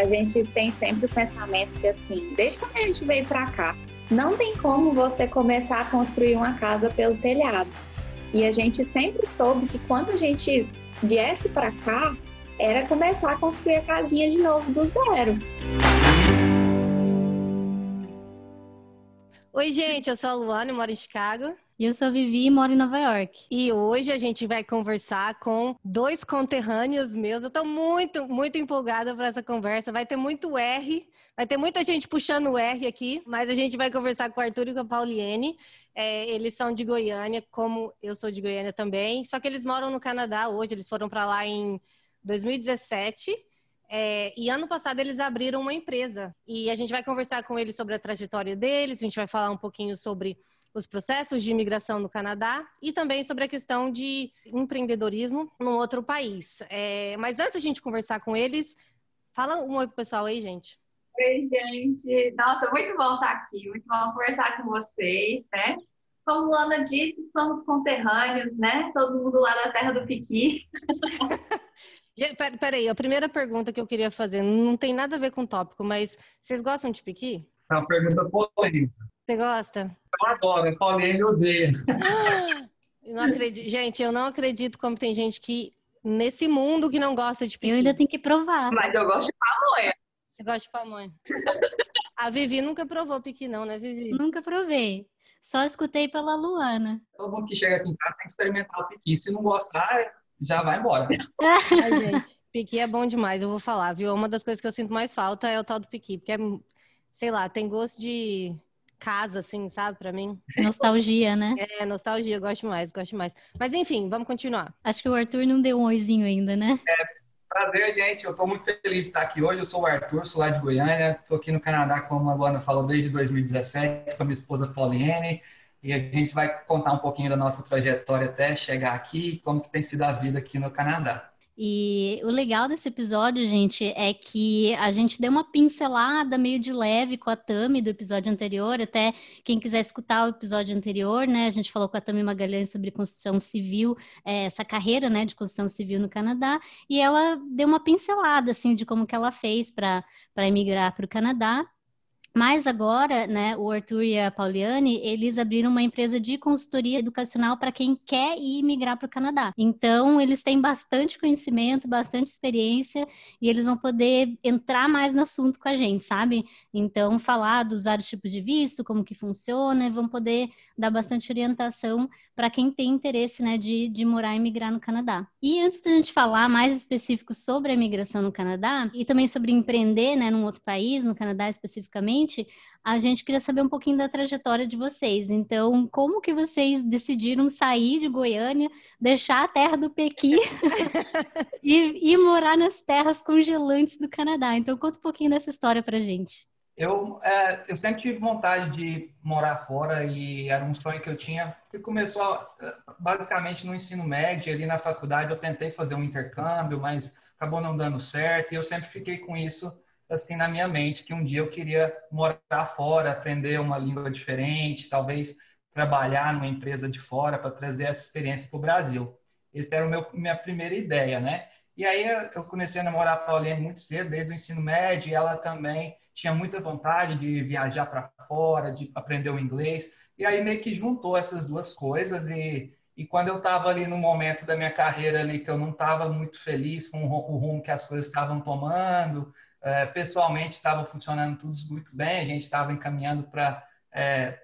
a gente tem sempre o pensamento que, assim, desde quando a gente veio para cá, não tem como você começar a construir uma casa pelo telhado. E a gente sempre soube que quando a gente viesse para cá, era começar a construir a casinha de novo do zero. Oi, gente, eu sou a Luana, moro em Chicago. E eu sou Vivi e moro em Nova York. E hoje a gente vai conversar com dois conterrâneos meus. Eu estou muito, muito empolgada para essa conversa. Vai ter muito R, vai ter muita gente puxando o R aqui, mas a gente vai conversar com o Arthur e com a Pauliene. É, eles são de Goiânia, como eu sou de Goiânia também. Só que eles moram no Canadá hoje, eles foram para lá em 2017. É, e ano passado eles abriram uma empresa. E a gente vai conversar com eles sobre a trajetória deles, a gente vai falar um pouquinho sobre os processos de imigração no Canadá e também sobre a questão de empreendedorismo num outro país. É, mas antes a gente conversar com eles, fala um oi pro pessoal aí, gente. Oi, gente. Nossa, muito bom estar aqui, muito bom conversar com vocês, né? Como Luana disse, somos conterrâneos, né? Todo mundo lá da terra do Piqui. Peraí, a primeira pergunta que eu queria fazer não tem nada a ver com o tópico, mas vocês gostam de piqui? É uma pergunta polêmica. Você gosta? Eu adoro, Paulinho odeia. Eu não acredito. Gente, eu não acredito como tem gente que nesse mundo que não gosta de piqui. Eu ainda tenho que provar. Mas eu gosto de pamonha. Você gosta de pamonha? A Vivi nunca provou piqui não, né, Vivi? Nunca provei. Só escutei pela Luana. Todo mundo que chega aqui em casa tem que experimentar o piqui. Se não gostar, já vai embora. Ai, gente, piqui é bom demais, eu vou falar, viu? Uma das coisas que eu sinto mais falta é o tal do piqui, porque é, sei lá, tem gosto de casa, assim, sabe, para mim. Nostalgia, né? É, nostalgia, eu gosto mais, gosto mais. Mas enfim, vamos continuar. Acho que o Arthur não deu um oizinho ainda, né? É, prazer, gente. Eu tô muito feliz de estar aqui hoje. Eu sou o Arthur, sou lá de Goiânia. Tô aqui no Canadá, como a Luana falou, desde 2017, com a minha esposa Pauliene. E a gente vai contar um pouquinho da nossa trajetória até chegar aqui, como que tem sido a vida aqui no Canadá. E o legal desse episódio, gente, é que a gente deu uma pincelada meio de leve com a Tami do episódio anterior. Até quem quiser escutar o episódio anterior, né? A gente falou com a Tami Magalhães sobre construção civil, é, essa carreira, né, de construção civil no Canadá. E ela deu uma pincelada, assim, de como que ela fez para emigrar para o Canadá. Mas agora, né, o Arthur e a Pauliane, eles abriram uma empresa de consultoria educacional para quem quer ir migrar para o Canadá. Então, eles têm bastante conhecimento, bastante experiência e eles vão poder entrar mais no assunto com a gente, sabe? Então, falar dos vários tipos de visto, como que funciona, e vão poder dar bastante orientação para quem tem interesse, né, de, de morar e migrar no Canadá. E antes da gente falar mais específico sobre a imigração no Canadá e também sobre empreender, né, num outro país, no Canadá especificamente, a gente queria saber um pouquinho da trajetória de vocês. Então, como que vocês decidiram sair de Goiânia, deixar a terra do Pequi e, e morar nas terras congelantes do Canadá? Então, conta um pouquinho dessa história pra gente. Eu, é, eu sempre tive vontade de morar fora e era um sonho que eu tinha. Que começou basicamente no ensino médio, ali na faculdade eu tentei fazer um intercâmbio, mas acabou não dando certo e eu sempre fiquei com isso assim na minha mente que um dia eu queria morar fora, aprender uma língua diferente, talvez trabalhar numa empresa de fora para trazer essa experiência para o Brasil. Essa era a minha primeira ideia, né? E aí eu comecei a namorar a Pauline muito cedo, desde o ensino médio, e ela também tinha muita vontade de viajar para fora, de aprender o inglês. E aí meio que juntou essas duas coisas e, e quando eu estava ali no momento da minha carreira ali que eu não estava muito feliz com o rumo que as coisas estavam tomando, é, pessoalmente estava funcionando tudo muito bem, a gente estava encaminhando para é,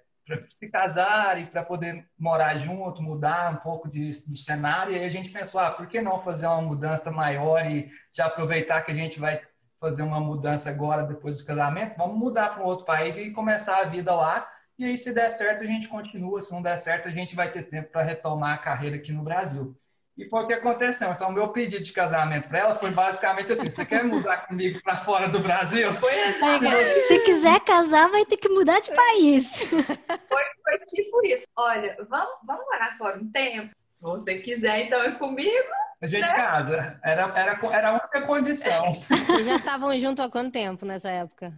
se casar e para poder morar junto, mudar um pouco de, do cenário. E aí a gente pensou, ah, por que não fazer uma mudança maior e já aproveitar que a gente vai fazer uma mudança agora, depois do casamento, vamos mudar para um outro país e começar a vida lá. E aí, se der certo, a gente continua. Se não der certo, a gente vai ter tempo para retomar a carreira aqui no Brasil. E foi o que aconteceu. Então, meu pedido de casamento para ela foi basicamente assim: você quer mudar comigo para fora do Brasil? Foi assim. Se quiser casar, vai ter que mudar de país. Foi, foi tipo isso. Olha, vamos, vamos morar fora um tempo? Se você quiser, então é comigo. A gente né? casa. Era, era, era a única condição. Vocês já estavam juntos há quanto tempo nessa época?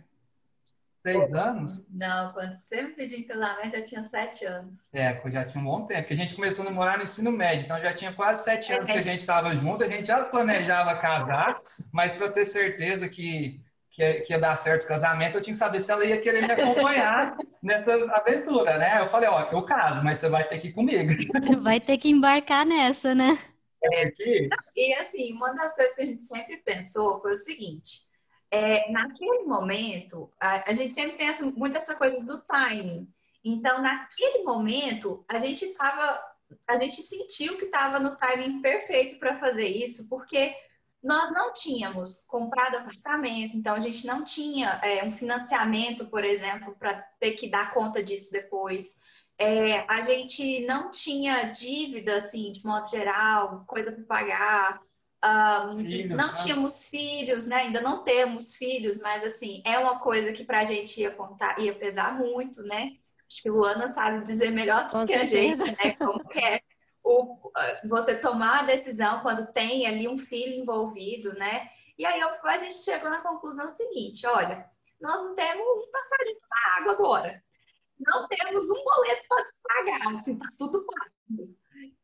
Seis anos? Não, quando sempre pedi em casamento, eu tinha sete anos. É, já tinha um bom tempo, porque a gente começou a namorar no ensino médio, então já tinha quase sete anos que a gente estava junto, a gente já planejava casar, mas para ter certeza que, que, que ia dar certo o casamento, eu tinha que saber se ela ia querer me acompanhar nessa aventura, né? Eu falei, ó, eu caso, mas você vai ter que ir comigo. Vai ter que embarcar nessa, né? É que... E assim, uma das coisas que a gente sempre pensou foi o seguinte: é, naquele momento, a, a, gente sempre tem essa, muito essa coisa do timing. Então, naquele momento, a gente estava, a gente sentiu que estava no timing perfeito para fazer isso, porque nós não tínhamos comprado apartamento, então a gente não tinha é, um financiamento, por exemplo, para ter que dar conta disso depois. É, a gente não tinha dívida, assim, de modo geral, coisa para pagar. Um, filhos, não né? tínhamos filhos, né? Ainda não temos filhos, mas assim, é uma coisa que para a gente ia contar, ia pesar muito, né? Acho que Luana sabe dizer melhor do que certeza. a gente, né? Como é o, você tomar a decisão quando tem ali um filho envolvido, né? E aí a gente chegou na conclusão seguinte: olha, nós não temos um passarinho na água agora. Não temos um boleto para pagar, assim, tá tudo pago.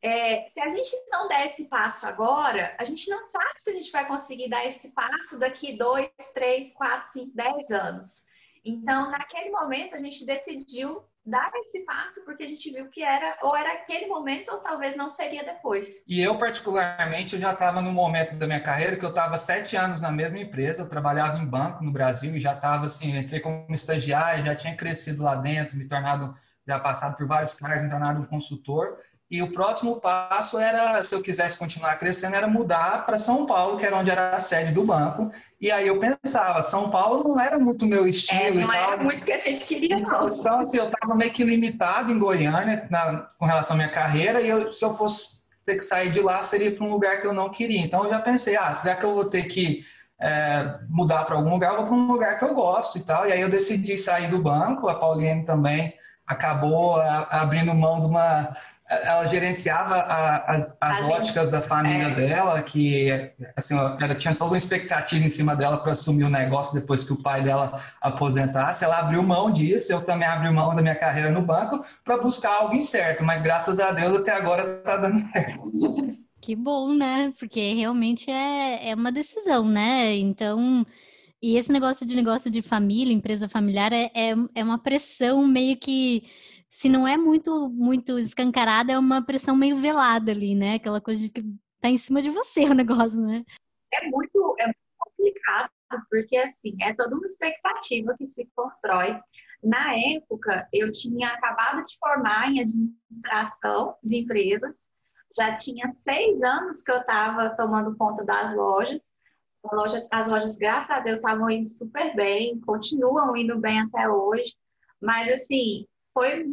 É, se a gente não der esse passo agora, a gente não sabe se a gente vai conseguir dar esse passo daqui dois, três, quatro, cinco, dez anos. Então, naquele momento, a gente decidiu dar esse passo porque a gente viu que era ou era aquele momento ou talvez não seria depois. E eu particularmente eu já estava no momento da minha carreira que eu estava sete anos na mesma empresa, eu trabalhava em banco no Brasil e já estava assim, entrei como estagiário, já tinha crescido lá dentro, me tornado já passado por vários cargos, me tornado um consultor e o próximo passo era, se eu quisesse continuar crescendo, era mudar para São Paulo, que era onde era a sede do banco. E aí eu pensava, São Paulo não era muito meu estilo. É, não era muito que a gente queria, não. Então, assim, eu estava meio que limitado em Goiânia na, com relação à minha carreira, e eu, se eu fosse ter que sair de lá, seria para um lugar que eu não queria. Então eu já pensei, ah, será que eu vou ter que é, mudar para algum lugar? Eu vou para um lugar que eu gosto e tal. E aí eu decidi sair do banco, a Pauline também acabou abrindo mão de uma ela gerenciava a, a, as óticas da família é. dela, que assim, ela tinha toda uma expectativa em cima dela para assumir o negócio depois que o pai dela aposentasse. Ela abriu mão disso, eu também abri mão da minha carreira no banco para buscar algo incerto, mas graças a Deus até agora está dando certo. Que bom, né? Porque realmente é, é uma decisão, né? Então, e esse negócio de negócio de família, empresa familiar, é, é, é uma pressão meio que se não é muito muito escancarada, é uma pressão meio velada ali, né? Aquela coisa de que tá em cima de você o negócio, né? É muito, é muito complicado, porque assim, é toda uma expectativa que se constrói. Na época, eu tinha acabado de formar em administração de empresas, já tinha seis anos que eu estava tomando conta das lojas. Loja, as lojas, graças a Deus, estavam indo super bem, continuam indo bem até hoje. Mas, assim, foi,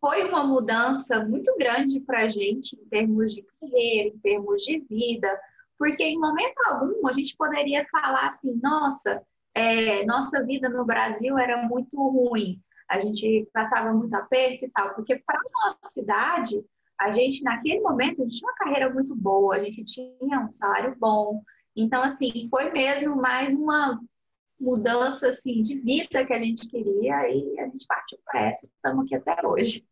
foi uma mudança muito grande para a gente em termos de carreira, em termos de vida, porque em momento algum a gente poderia falar assim, nossa, é, nossa vida no Brasil era muito ruim, a gente passava muito aperto e tal, porque para a nossa cidade, a gente naquele momento a gente tinha uma carreira muito boa, a gente tinha um salário bom, então assim foi mesmo mais uma mudança assim de vida que a gente queria e a gente partiu para essa. Estamos aqui até hoje.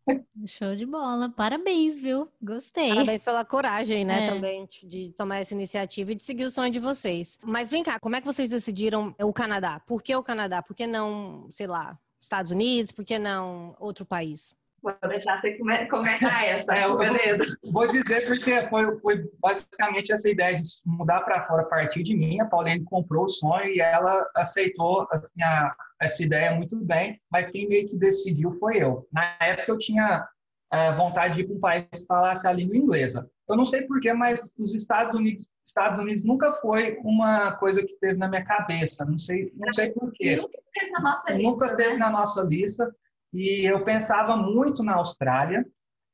Show de bola. Parabéns, viu? Gostei. Parabéns pela coragem, né, é. também de tomar essa iniciativa e de seguir o sonho de vocês. Mas vem cá, como é que vocês decidiram o Canadá? Por que o Canadá? Por que não, sei lá, Estados Unidos? Por que não outro país? Vou deixar você comentar essa, é, beleza. Vou dizer porque foi, foi, basicamente essa ideia de mudar para fora a partir de mim. A Pauline comprou o sonho e ela aceitou assim, a, essa ideia muito bem, mas quem meio que decidiu foi eu. Na época eu tinha é, vontade de ir para um país que falasse a língua inglesa. Eu não sei porquê, mas os Estados Unidos, Estados Unidos nunca foi uma coisa que teve na minha cabeça. Não sei, não sei porquê. Nunca teve na nossa lista. Nunca teve né? na nossa lista. E eu pensava muito na Austrália,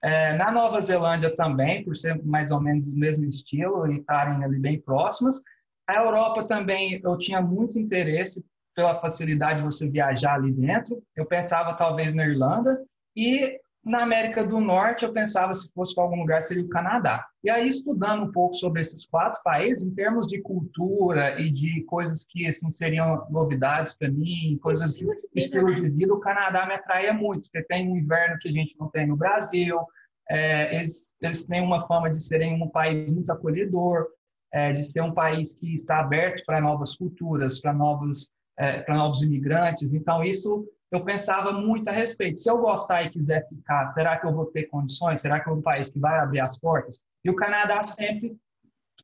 é, na Nova Zelândia também, por ser mais ou menos o mesmo estilo e estarem ali bem próximas. A Europa também eu tinha muito interesse pela facilidade de você viajar ali dentro. Eu pensava talvez na Irlanda e na América do Norte, eu pensava se fosse para algum lugar seria o Canadá. E aí, estudando um pouco sobre esses quatro países, em termos de cultura e de coisas que assim, seriam novidades para mim, coisas de estilo de vida, o Canadá me atraía muito, porque tem um inverno que a gente não tem no Brasil, é, eles, eles têm uma fama de serem um país muito acolhedor, é, de ser um país que está aberto para novas culturas, para novos é, para novos imigrantes. Então, isso eu pensava muito a respeito. Se eu gostar e quiser ficar, será que eu vou ter condições? Será que é um país que vai abrir as portas? E o Canadá sempre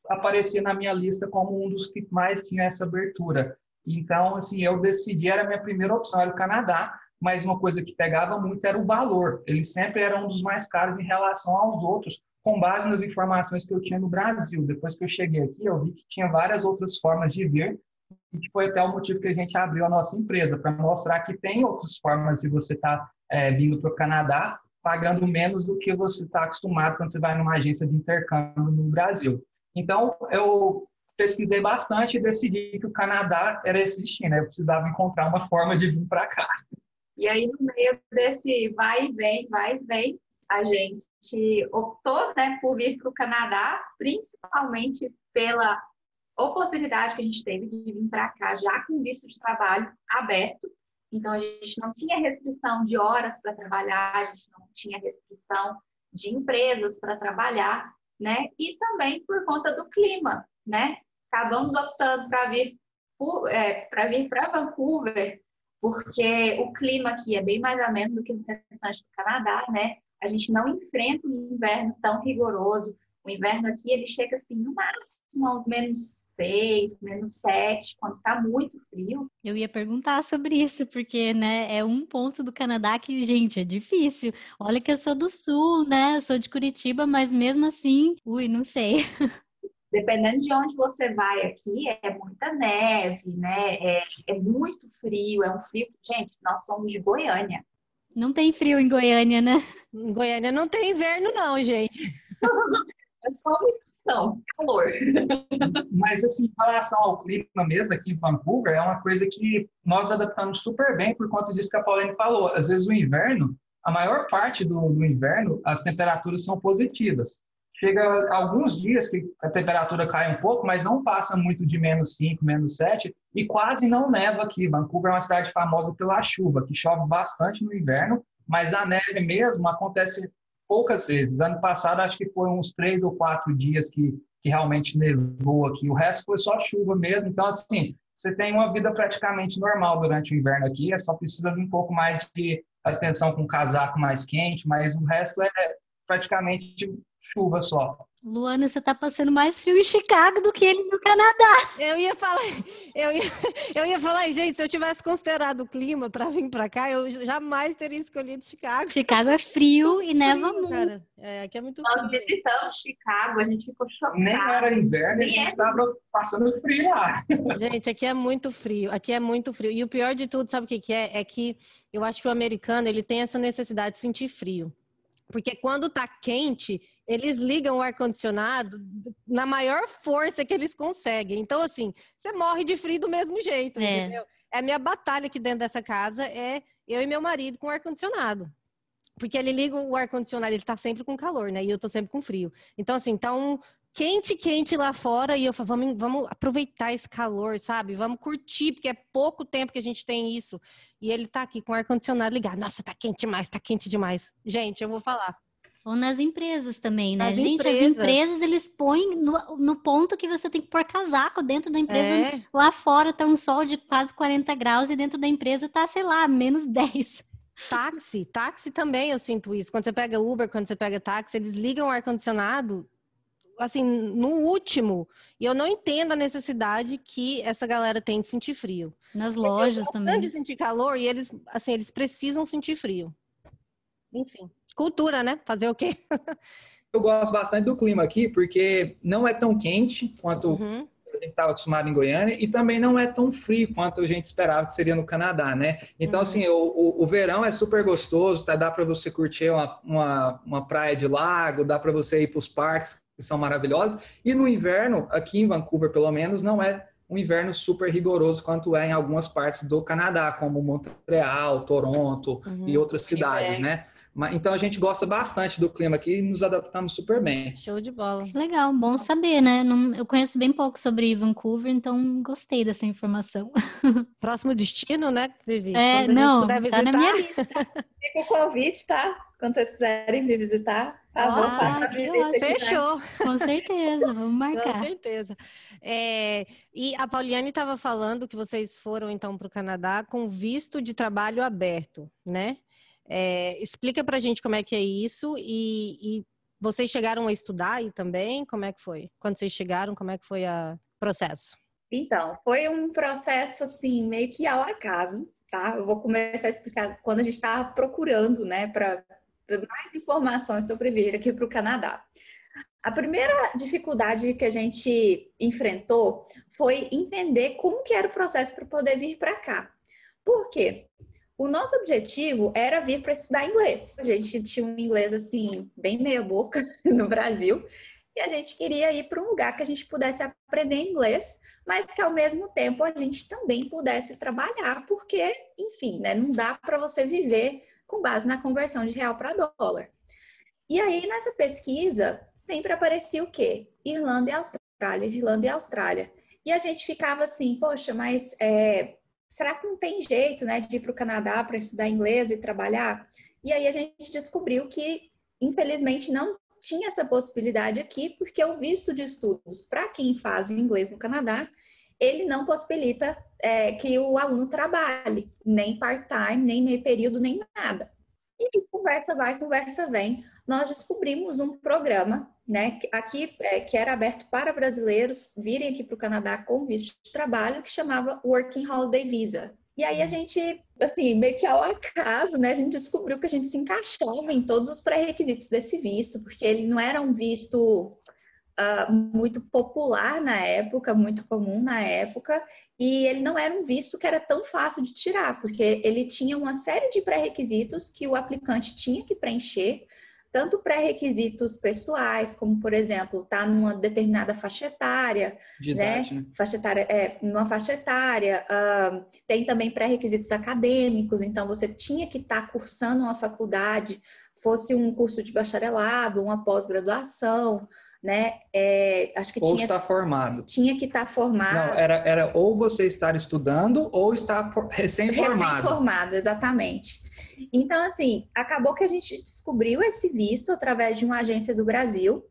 aparecia na minha lista como um dos que mais tinha essa abertura. Então, assim, eu decidi, era a minha primeira opção, era o Canadá, mas uma coisa que pegava muito era o valor. Ele sempre era um dos mais caros em relação aos outros, com base nas informações que eu tinha no Brasil. Depois que eu cheguei aqui, eu vi que tinha várias outras formas de vir, que foi até o motivo que a gente abriu a nossa empresa, para mostrar que tem outras formas de você estar tá, é, vindo para o Canadá, pagando menos do que você está acostumado quando você vai numa agência de intercâmbio no Brasil. Então, eu pesquisei bastante e decidi que o Canadá era esse destino. Eu precisava encontrar uma forma de vir para cá. E aí, no meio desse vai e vem, vai e vem, a gente optou né, por vir para o Canadá, principalmente pela oportunidade que a gente teve de vir para cá já com visto de trabalho aberto. Então, a gente não tinha restrição de horas para trabalhar, a gente não tinha restrição de empresas para trabalhar, né? E também por conta do clima, né? Acabamos optando para vir é, para vir para Vancouver, porque o clima aqui é bem mais ameno do que no restante do Canadá, né? A gente não enfrenta um inverno tão rigoroso, o inverno aqui, ele chega assim, no máximo aos menos 6, menos 7, quando tá muito frio. Eu ia perguntar sobre isso, porque, né, é um ponto do Canadá que, gente, é difícil. Olha que eu sou do sul, né, eu sou de Curitiba, mas mesmo assim, ui, não sei. Dependendo de onde você vai aqui, é muita neve, né, é, é muito frio, é um frio... Gente, nós somos de Goiânia. Não tem frio em Goiânia, né? Em Goiânia não tem inverno, não, gente. É só uma calor. Mas, assim, em relação ao clima mesmo aqui em Vancouver, é uma coisa que nós adaptamos super bem por conta disso que a Pauline falou. Às vezes o inverno, a maior parte do, do inverno, as temperaturas são positivas. Chega alguns dias que a temperatura cai um pouco, mas não passa muito de menos 5, menos 7, e quase não neva aqui. Vancouver é uma cidade famosa pela chuva, que chove bastante no inverno, mas a neve mesmo acontece poucas vezes. Ano passado, acho que foram uns três ou quatro dias que, que realmente nevou aqui. O resto foi só chuva mesmo. Então, assim, você tem uma vida praticamente normal durante o inverno aqui. É só precisa de um pouco mais de atenção com o casaco mais quente, mas o resto é praticamente chuva só. Luana, você tá passando mais frio em Chicago do que eles no Canadá. Eu ia falar, eu ia, eu ia falar, gente, se eu tivesse considerado o clima para vir para cá, eu jamais teria escolhido Chicago. Chicago é frio e neva muito. Cara. É, aqui é muito Nós frio. visitamos Chicago, a gente ficou chocado. Nem era inverno, a gente estava é. passando frio lá. Gente, aqui é muito frio, aqui é muito frio. E o pior de tudo, sabe o que, que é? É que eu acho que o americano, ele tem essa necessidade de sentir frio. Porque quando tá quente, eles ligam o ar-condicionado na maior força que eles conseguem. Então, assim, você morre de frio do mesmo jeito, é. entendeu? É a minha batalha aqui dentro dessa casa, é eu e meu marido com ar-condicionado. Porque ele liga o ar-condicionado, ele tá sempre com calor, né? E eu tô sempre com frio. Então, assim, tá um, quente, quente lá fora e eu falo, vamos, vamos aproveitar esse calor, sabe? Vamos curtir, porque é pouco tempo que a gente tem isso. E ele tá aqui com o ar-condicionado ligado. Nossa, tá quente demais, tá quente demais. Gente, eu vou falar. Ou nas empresas também, né? Nas Gente, empresas. as empresas, eles põem no, no, ponto que você tem que pôr casaco dentro da empresa. É. Lá fora tá um sol de quase 40 graus e dentro da empresa tá, sei lá, menos 10. Táxi, táxi também eu sinto isso. Quando você pega Uber, quando você pega táxi, eles ligam o ar-condicionado assim, no último, e eu não entendo a necessidade que essa galera tem de sentir frio. Nas lojas também. de sentir calor e eles, assim, eles precisam sentir frio. Enfim, cultura, né? Fazer o quê? eu gosto bastante do clima aqui, porque não é tão quente quanto uhum. a gente estava acostumado em Goiânia, e também não é tão frio quanto a gente esperava que seria no Canadá, né? Então, uhum. assim, o, o, o, verão é super gostoso, tá? dá para você curtir uma, uma, uma praia de lago, dá para você ir para os parques que são maravilhosas. E no inverno, aqui em Vancouver, pelo menos, não é um inverno super rigoroso quanto é em algumas partes do Canadá, como Montreal, Toronto uhum. e outras cidades, né? Então a gente gosta bastante do clima aqui e nos adaptamos super bem. Show de bola. Legal, bom saber, né? Não, eu conheço bem pouco sobre Vancouver, então gostei dessa informação. Próximo destino, né, Vivi? É, não, tá na minha lista. Fica o convite, tá? Quando vocês quiserem me visitar, por favor, ah, Fechou. Com certeza, vamos marcar. Com certeza. É, e a Pauliane estava falando que vocês foram então para o Canadá com visto de trabalho aberto, né? É, explica para a gente como é que é isso e, e, vocês chegaram a estudar aí também? Como é que foi? Quando vocês chegaram, como é que foi o processo? Então, foi um processo assim meio que ao acaso, tá? Eu vou começar a explicar quando a gente estava procurando, né, para mais informações sobre vir aqui para o Canadá. A primeira dificuldade que a gente enfrentou foi entender como que era o processo para poder vir para cá. Por quê? O nosso objetivo era vir para estudar inglês. A gente tinha um inglês assim bem meia boca no Brasil e a gente queria ir para um lugar que a gente pudesse aprender inglês, mas que ao mesmo tempo a gente também pudesse trabalhar, porque, enfim, né, não dá para você viver com base na conversão de real para dólar. E aí nessa pesquisa sempre aparecia o quê? Irlanda e Austrália, Irlanda e Austrália. E a gente ficava assim, poxa, mas é, será que não tem jeito, né, de ir para o Canadá para estudar inglês e trabalhar? E aí a gente descobriu que, infelizmente, não tinha essa possibilidade aqui, porque o visto de estudos para quem faz inglês no Canadá, ele não possibilita é, que o aluno trabalhe, nem part-time, nem meio período, nem nada. E conversa vai, conversa vem, nós descobrimos um programa, né, aqui é, que era aberto para brasileiros virem aqui para o Canadá com visto de trabalho, que chamava Working Holiday Visa. E aí a gente, assim, meio que ao acaso, né, a gente descobriu que a gente se encaixava em todos os pré-requisitos desse visto, porque ele não era um visto uh, muito popular na época, muito comum na época, e ele não era um visto que era tão fácil de tirar, porque ele tinha uma série de pré-requisitos que o aplicante tinha que preencher tanto pré-requisitos pessoais, como, por exemplo, estar tá numa determinada faixa etária, de né? Idade, né? Faixa etária, é, numa faixa etária, uh, tem também pré-requisitos acadêmicos, então você tinha que estar tá cursando uma faculdade, fosse um curso de bacharelado, uma pós-graduação, né? É, acho que ou tinha, estar formado. Tinha que estar tá formado. Não, era, era ou você estar estudando ou estar recém-formado. Recém-formado, exatamente. Então, assim, acabou que a gente descobriu esse visto através de uma agência do Brasil.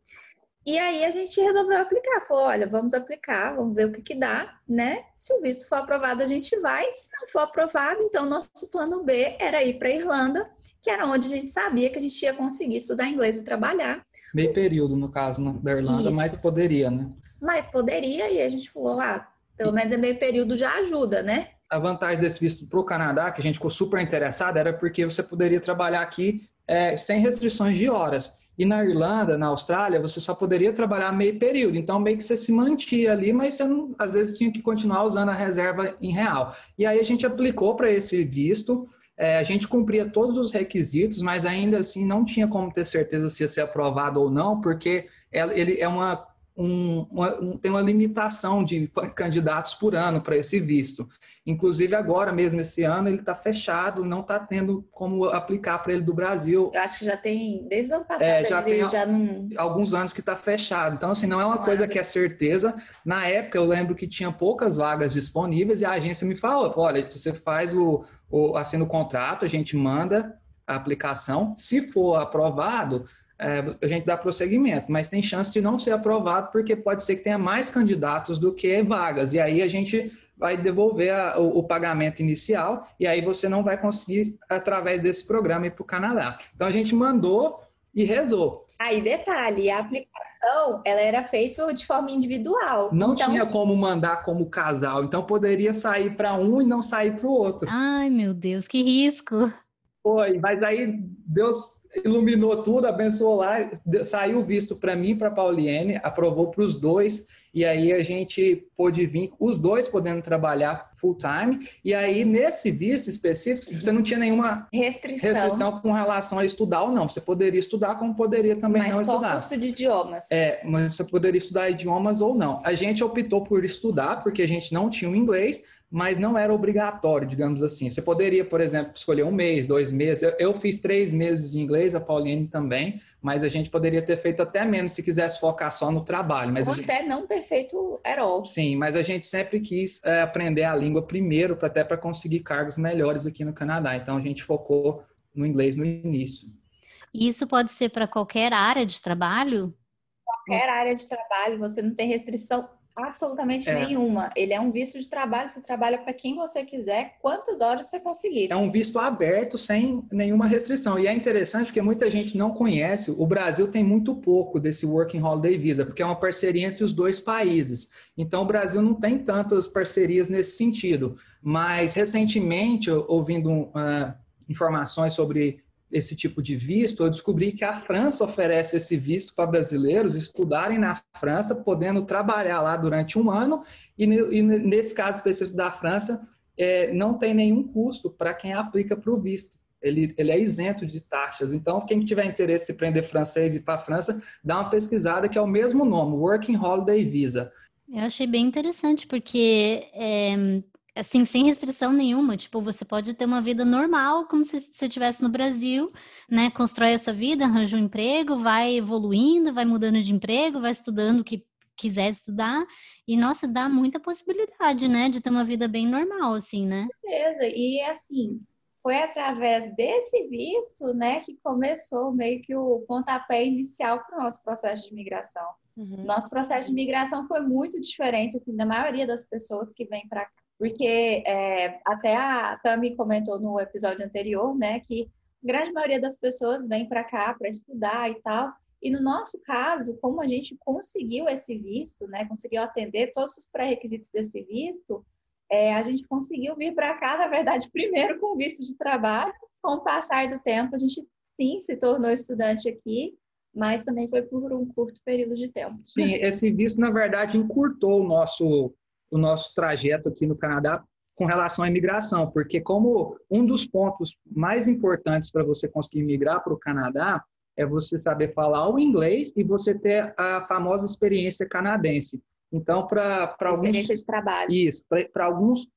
E aí a gente resolveu aplicar. Falou, olha, vamos aplicar, vamos ver o que que dá, né? Se o visto for aprovado, a gente vai. Se não for aprovado, então nosso plano B era ir para a Irlanda, que era onde a gente sabia que a gente ia conseguir estudar inglês e trabalhar. Meio período, no caso, da Irlanda, Isso. mas poderia, né? Mas poderia, e a gente falou, ah, pelo menos é meio período já ajuda, né? A vantagem desse visto para o Canadá, que a gente ficou super interessado, era porque você poderia trabalhar aqui é, sem restrições de horas. E na Irlanda, na Austrália, você só poderia trabalhar meio período. Então, meio que você se mantia ali, mas você não, às vezes tinha que continuar usando a reserva em real. E aí a gente aplicou para esse visto. É, a gente cumpria todos os requisitos, mas ainda assim não tinha como ter certeza se ia ser aprovado ou não, porque ele é uma um, uma, um, tem uma limitação de candidatos por ano para esse visto. Inclusive, agora mesmo, esse ano, ele está fechado, não está tendo como aplicar para ele do Brasil. Eu acho que já tem, desde o ano passado, é, já tem já não... alguns anos que está fechado. Então, assim, não é uma não coisa é. que é certeza. Na época, eu lembro que tinha poucas vagas disponíveis e a agência me falou, olha, se você faz o, o assina o contrato, a gente manda a aplicação. Se for aprovado, é, a gente dá prosseguimento, mas tem chance de não ser aprovado porque pode ser que tenha mais candidatos do que vagas, e aí a gente vai devolver a, o, o, pagamento inicial, e aí você não vai conseguir, através desse programa, ir para o Canadá. Então a gente mandou e rezou. Aí, detalhe, a aplicação ela era feita de forma individual. Não então... tinha como mandar como casal, então poderia sair para um e não sair para o outro. Ai, meu Deus, que risco! Foi, mas aí Deus iluminou tudo, abençoou lá, saiu visto para mim, para Pauliene, aprovou para os dois, e aí a gente pôde vir, os dois podendo trabalhar full time, e aí nesse visto específico, você não tinha nenhuma restrição, restrição com relação a estudar ou não, você poderia estudar como poderia também mas não estudar. curso de idiomas? É, mas você poderia estudar idiomas ou não. A gente optou por estudar, porque a gente não tinha o inglês, mas não era obrigatório, digamos assim. Você poderia, por exemplo, escolher um mês, dois meses. Eu, eu, fiz três meses de inglês, a Pauline também, mas a gente poderia ter feito até menos se quisesse focar só no trabalho. Mas Ou gente... até não ter feito at all. Sim, mas a gente sempre quis é, aprender a língua primeiro, pra, até para conseguir cargos melhores aqui no Canadá. Então a gente focou no inglês no início. E isso pode ser para qualquer área de trabalho? Qualquer área de trabalho, você não tem restrição Absolutamente é. nenhuma. Ele é um visto de trabalho, você trabalha para quem você quiser, quantas horas você conseguir. É um visto aberto, sem nenhuma restrição. E é interessante porque muita gente não conhece. O Brasil tem muito pouco desse Working Holiday Visa, porque é uma parceria entre os dois países. Então, o Brasil não tem tantas parcerias nesse sentido. Mas, recentemente, ouvindo uh, informações sobre esse tipo de visto, eu descobri que a França oferece esse visto para brasileiros estudarem na França, podendo trabalhar lá durante um ano, e, e nesse caso específico da França, é, não tem nenhum custo para quem aplica para o visto. Ele, ele, é isento de taxas. Então, quem tiver interesse em aprender francês e ir para a França, dá uma pesquisada que é o mesmo nome, Working Holiday Visa. Eu achei bem interessante, porque é, assim, sem restrição nenhuma. Tipo, você pode ter uma vida normal, como se você estivesse no Brasil, né? Constrói a sua vida, arranja um emprego, vai evoluindo, vai mudando de emprego, vai estudando o que quiser estudar. E, nossa, dá muita possibilidade, né? De ter uma vida bem normal, assim, né? Beleza. E, assim, foi através desse visto, né, que começou meio que o pontapé inicial para o nosso processo de imigração. Uhum. Nosso processo de imigração foi muito diferente, assim, da maioria das pessoas que vêm para cá porque é, até a Tami comentou no episódio anterior, né, que a grande maioria das pessoas vem para cá para estudar e tal. E no nosso caso, como a gente conseguiu esse visto, né, conseguiu atender todos os pré-requisitos desse visto, é, a gente conseguiu vir para cá, na verdade, primeiro com visto de trabalho. Com o passar do tempo, a gente sim se tornou estudante aqui, mas também foi por um curto período de tempo. Sim, esse visto, na verdade, encurtou o nosso o nosso trajeto aqui no Canadá com relação à imigração, porque como um dos pontos mais importantes para você conseguir migrar para o Canadá é você saber falar o inglês e você ter a famosa experiência canadense. Então, para alguns experiência de trabalho. Isso, para alguns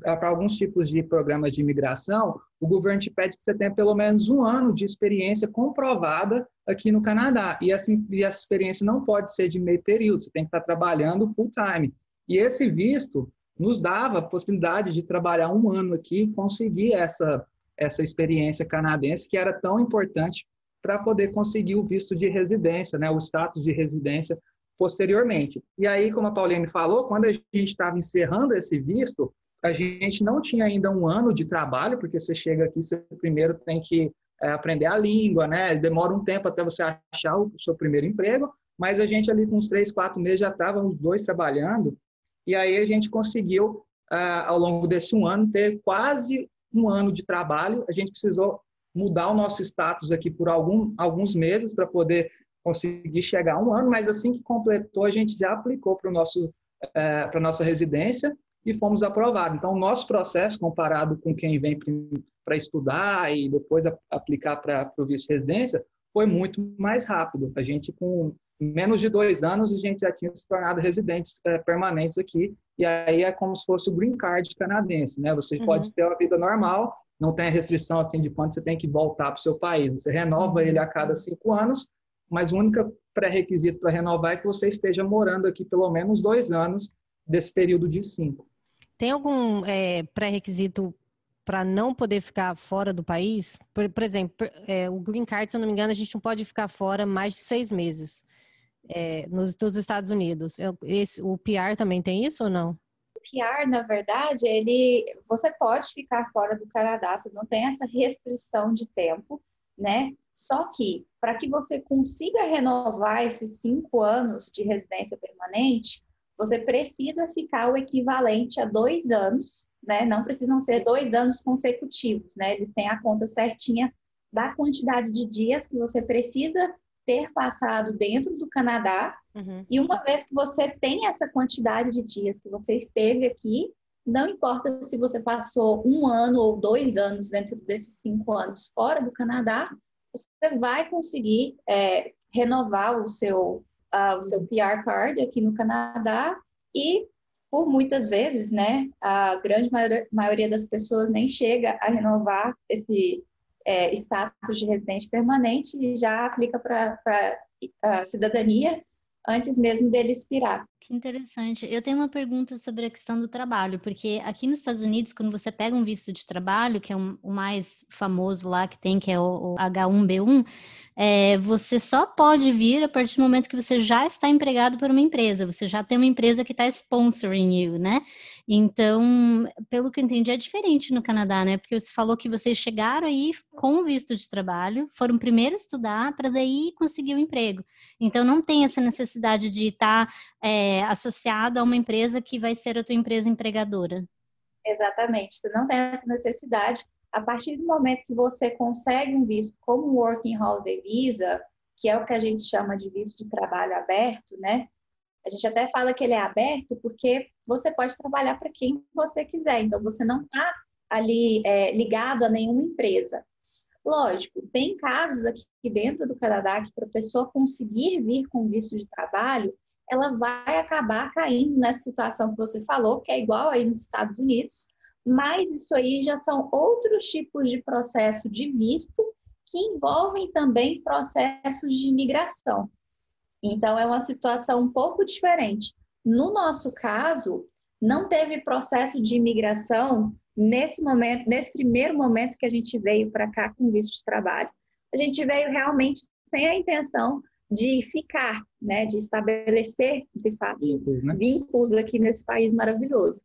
para alguns tipos de programas de imigração, o governo te pede que você tenha pelo menos um ano de experiência comprovada aqui no Canadá. E, assim, e essa experiência não pode ser de meio período, você tem que estar trabalhando full time. E esse visto nos dava a possibilidade de trabalhar um ano aqui e conseguir essa, essa experiência canadense que era tão importante para poder conseguir o visto de residência, né, o status de residência posteriormente. E aí, como a Pauline falou, quando a gente estava encerrando esse visto, a gente não tinha ainda um ano de trabalho, porque você chega aqui, você primeiro tem que é, aprender a língua, né? Demora um tempo até você achar o seu primeiro emprego, mas a gente ali com uns três, quatro meses já estava os dois trabalhando e aí a gente conseguiu, ah, ao longo desse um ano, ter quase um ano de trabalho. A gente precisou mudar o nosso status aqui por algum, alguns meses para poder conseguir chegar a um ano, mas assim que completou, a gente já aplicou para eh, para nossa residência e fomos aprovados. Então, o nosso processo, comparado com quem vem para estudar e depois aplicar para o visto de residência, foi muito mais rápido. A gente, com menos de dois anos a gente já tinha se tornado residentes é, permanentes aqui e aí é como se fosse o green card canadense, né? Você uhum. pode ter uma vida normal, não tem a restrição assim de quando você tem que voltar para o seu país. Você renova ele a cada cinco anos, mas o único pré-requisito para renovar é que você esteja morando aqui pelo menos dois anos desse período de cinco. Tem algum é, pré-requisito para não poder ficar fora do país? Por, por exemplo, é, o green card, se eu não me engano, a gente não pode ficar fora mais de seis meses é, nos, nos, Estados Unidos. Esse, o PR também tem isso ou não? O PR, na verdade, ele, você pode ficar fora do Canadá, você não tem essa restrição de tempo, né? Só que para que você consiga renovar esses cinco anos de residência permanente, você precisa ficar o equivalente a dois anos, né? Não precisam ser dois anos consecutivos, né? Eles têm a conta certinha da quantidade de dias que você precisa ter passado dentro do Canadá. Uhum. E uma vez que você tem essa quantidade de dias que você esteve aqui, não importa se você passou um ano ou dois anos dentro desses cinco anos fora do Canadá, você vai conseguir é, renovar o seu, uh, o seu PR card aqui no Canadá e por muitas vezes, né, a grande maioria das pessoas nem chega a renovar esse é, status de residente permanente e já aplica para a cidadania antes mesmo dele expirar. Que interessante. Eu tenho uma pergunta sobre a questão do trabalho, porque aqui nos Estados Unidos, quando você pega um visto de trabalho, que é um, o mais famoso lá que tem, que é o, o H1B1, é, você só pode vir a partir do momento que você já está empregado por uma empresa, você já tem uma empresa que está sponsoring you, né? Então, pelo que eu entendi, é diferente no Canadá, né? Porque você falou que vocês chegaram aí com visto de trabalho, foram primeiro estudar para daí conseguir o um emprego. Então, não tem essa necessidade de estar é, associado a uma empresa que vai ser a tua empresa empregadora. Exatamente, você não tem essa necessidade. A partir do momento que você consegue um visto como Working Holiday Visa, que é o que a gente chama de visto de trabalho aberto, né? A gente até fala que ele é aberto porque você pode trabalhar para quem você quiser. Então, você não está ali é, ligado a nenhuma empresa. Lógico, tem casos aqui dentro do Canadá que para a pessoa conseguir vir com visto de trabalho, ela vai acabar caindo nessa situação que você falou, que é igual aí nos Estados Unidos, mas isso aí já são outros tipos de processo de visto que envolvem também processos de imigração. Então, é uma situação um pouco diferente. No nosso caso, não teve processo de imigração nesse momento, nesse primeiro momento que a gente veio para cá com visto de trabalho. A gente veio realmente sem a intenção de ficar, né, de estabelecer, de fato, vínculos, né? vínculos aqui nesse país maravilhoso.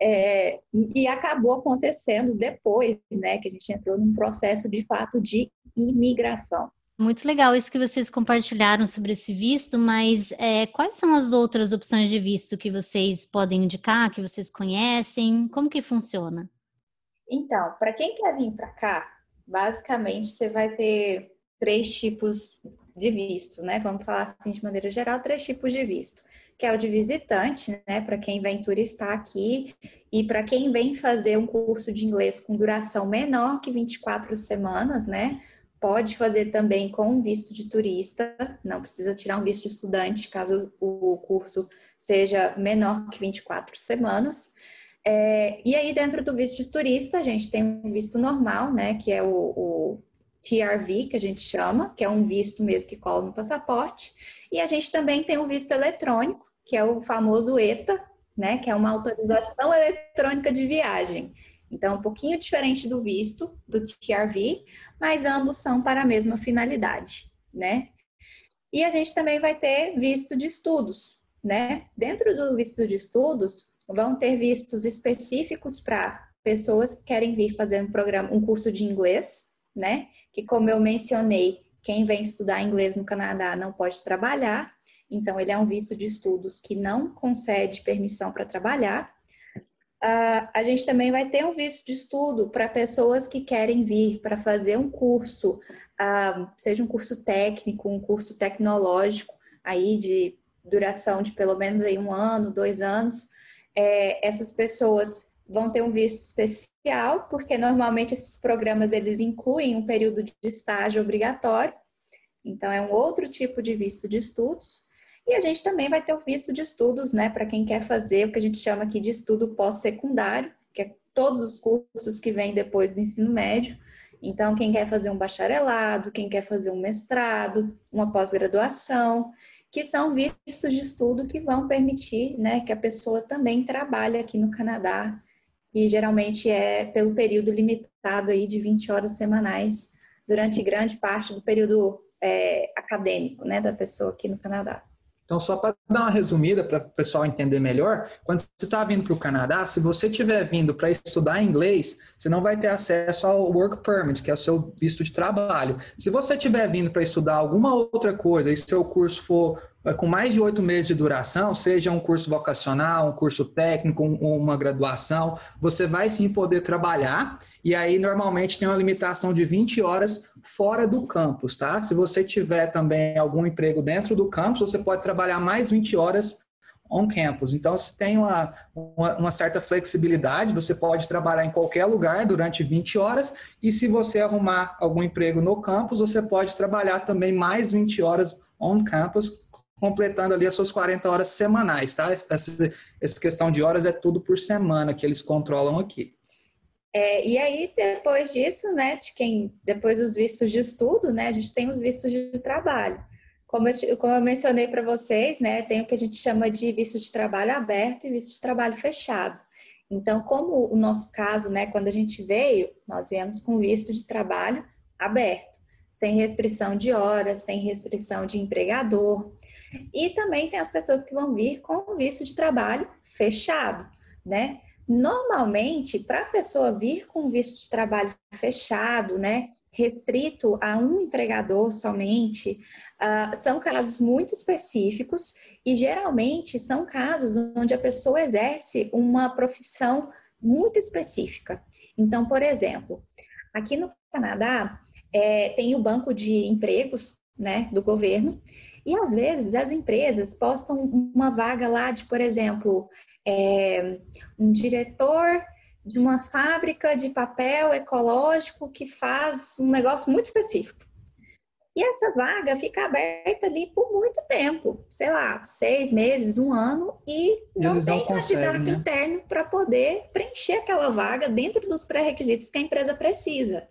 É, e acabou acontecendo depois, né, que a gente entrou num processo de fato de imigração. Muito legal isso que vocês compartilharam sobre esse visto, mas é, quais são as outras opções de visto que vocês podem indicar, que vocês conhecem? Como que funciona? Então, para quem quer vir para cá, basicamente você vai ter três tipos de visto, né? Vamos falar assim de maneira geral, três tipos de visto, que é o de visitante, né, para quem vem turistar aqui e para quem vem fazer um curso de inglês com duração menor que 24 semanas, né? Pode fazer também com visto de turista, não precisa tirar um visto de estudante caso o curso seja menor que 24 semanas. É, e aí, dentro do visto de turista, a gente tem um visto normal, né, que é o, o TRV, que a gente chama, que é um visto mesmo que cola no passaporte. E a gente também tem um visto eletrônico, que é o famoso ETA, né, que é uma autorização eletrônica de viagem. Então, um pouquinho diferente do visto, do TRV, mas ambos são para a mesma finalidade, né? E a gente também vai ter visto de estudos, né? Dentro do visto de estudos, vão ter vistos específicos para pessoas que querem vir fazer um programa, um curso de inglês, né? Que como eu mencionei, quem vem estudar inglês no Canadá não pode trabalhar, então ele é um visto de estudos que não concede permissão para trabalhar. Uh, a gente também vai ter um visto de estudo para pessoas que querem vir para fazer um curso, uh, seja um curso técnico, um curso tecnológico, aí de duração de pelo menos aí um ano, dois anos. É, essas pessoas vão ter um visto especial, porque normalmente esses programas eles incluem um período de estágio obrigatório. Então é um outro tipo de visto de estudos. E a gente também vai ter o visto de estudos, né, para quem quer fazer o que a gente chama aqui de estudo pós-secundário, que é todos os cursos que vêm depois do ensino médio. Então, quem quer fazer um bacharelado, quem quer fazer um mestrado, uma pós-graduação, que são vistos de estudo que vão permitir né, que a pessoa também trabalhe aqui no Canadá, que geralmente é pelo período limitado aí de 20 horas semanais, durante grande parte do período é, acadêmico né, da pessoa aqui no Canadá. Então, só para dar uma resumida para o pessoal entender melhor, quando você está vindo para o Canadá, se você estiver vindo para estudar inglês, você não vai ter acesso ao Work Permit, que é o seu visto de trabalho. Se você estiver vindo para estudar alguma outra coisa e seu curso for é, com mais de oito meses de duração, seja um curso vocacional, um curso técnico, uma graduação, você vai sim poder trabalhar e aí normalmente tem uma limitação de 20 horas fora do campus, tá? Se você tiver também algum emprego dentro do campus, você pode trabalhar mais 20 horas on campus. Então, você tem uma, uma, uma, certa flexibilidade, você pode trabalhar em qualquer lugar durante 20 horas, e se você arrumar algum emprego no campus, você pode trabalhar também mais 20 horas on campus completando ali as suas 40 horas semanais, tá? Essa, essa questão de horas é tudo por semana que eles controlam aqui. É, e aí, depois disso, né, de quem, depois dos vistos de estudo, né, a gente tem os vistos de trabalho. Como eu, como eu mencionei para vocês, né, tem o que a gente chama de visto de trabalho aberto e visto de trabalho fechado. Então, como o nosso caso, né, quando a gente veio, nós viemos com visto de trabalho aberto, sem restrição de horas, sem restrição de empregador. E também tem as pessoas que vão vir com visto de trabalho fechado, né? Normalmente, para a pessoa vir com visto de trabalho fechado, né, restrito a um empregador somente, uh, são casos muito específicos e geralmente são casos onde a pessoa exerce uma profissão muito específica. Então, por exemplo, aqui no Canadá é, tem o banco de empregos, né, do governo e às vezes as empresas postam uma vaga lá de, por exemplo, é, um diretor de uma fábrica de papel ecológico que faz um negócio muito específico. E essa vaga fica aberta ali por muito tempo, sei lá, seis meses, um ano, e não Eles tem candidato né? interno para poder preencher aquela vaga dentro dos pré-requisitos que a empresa precisa.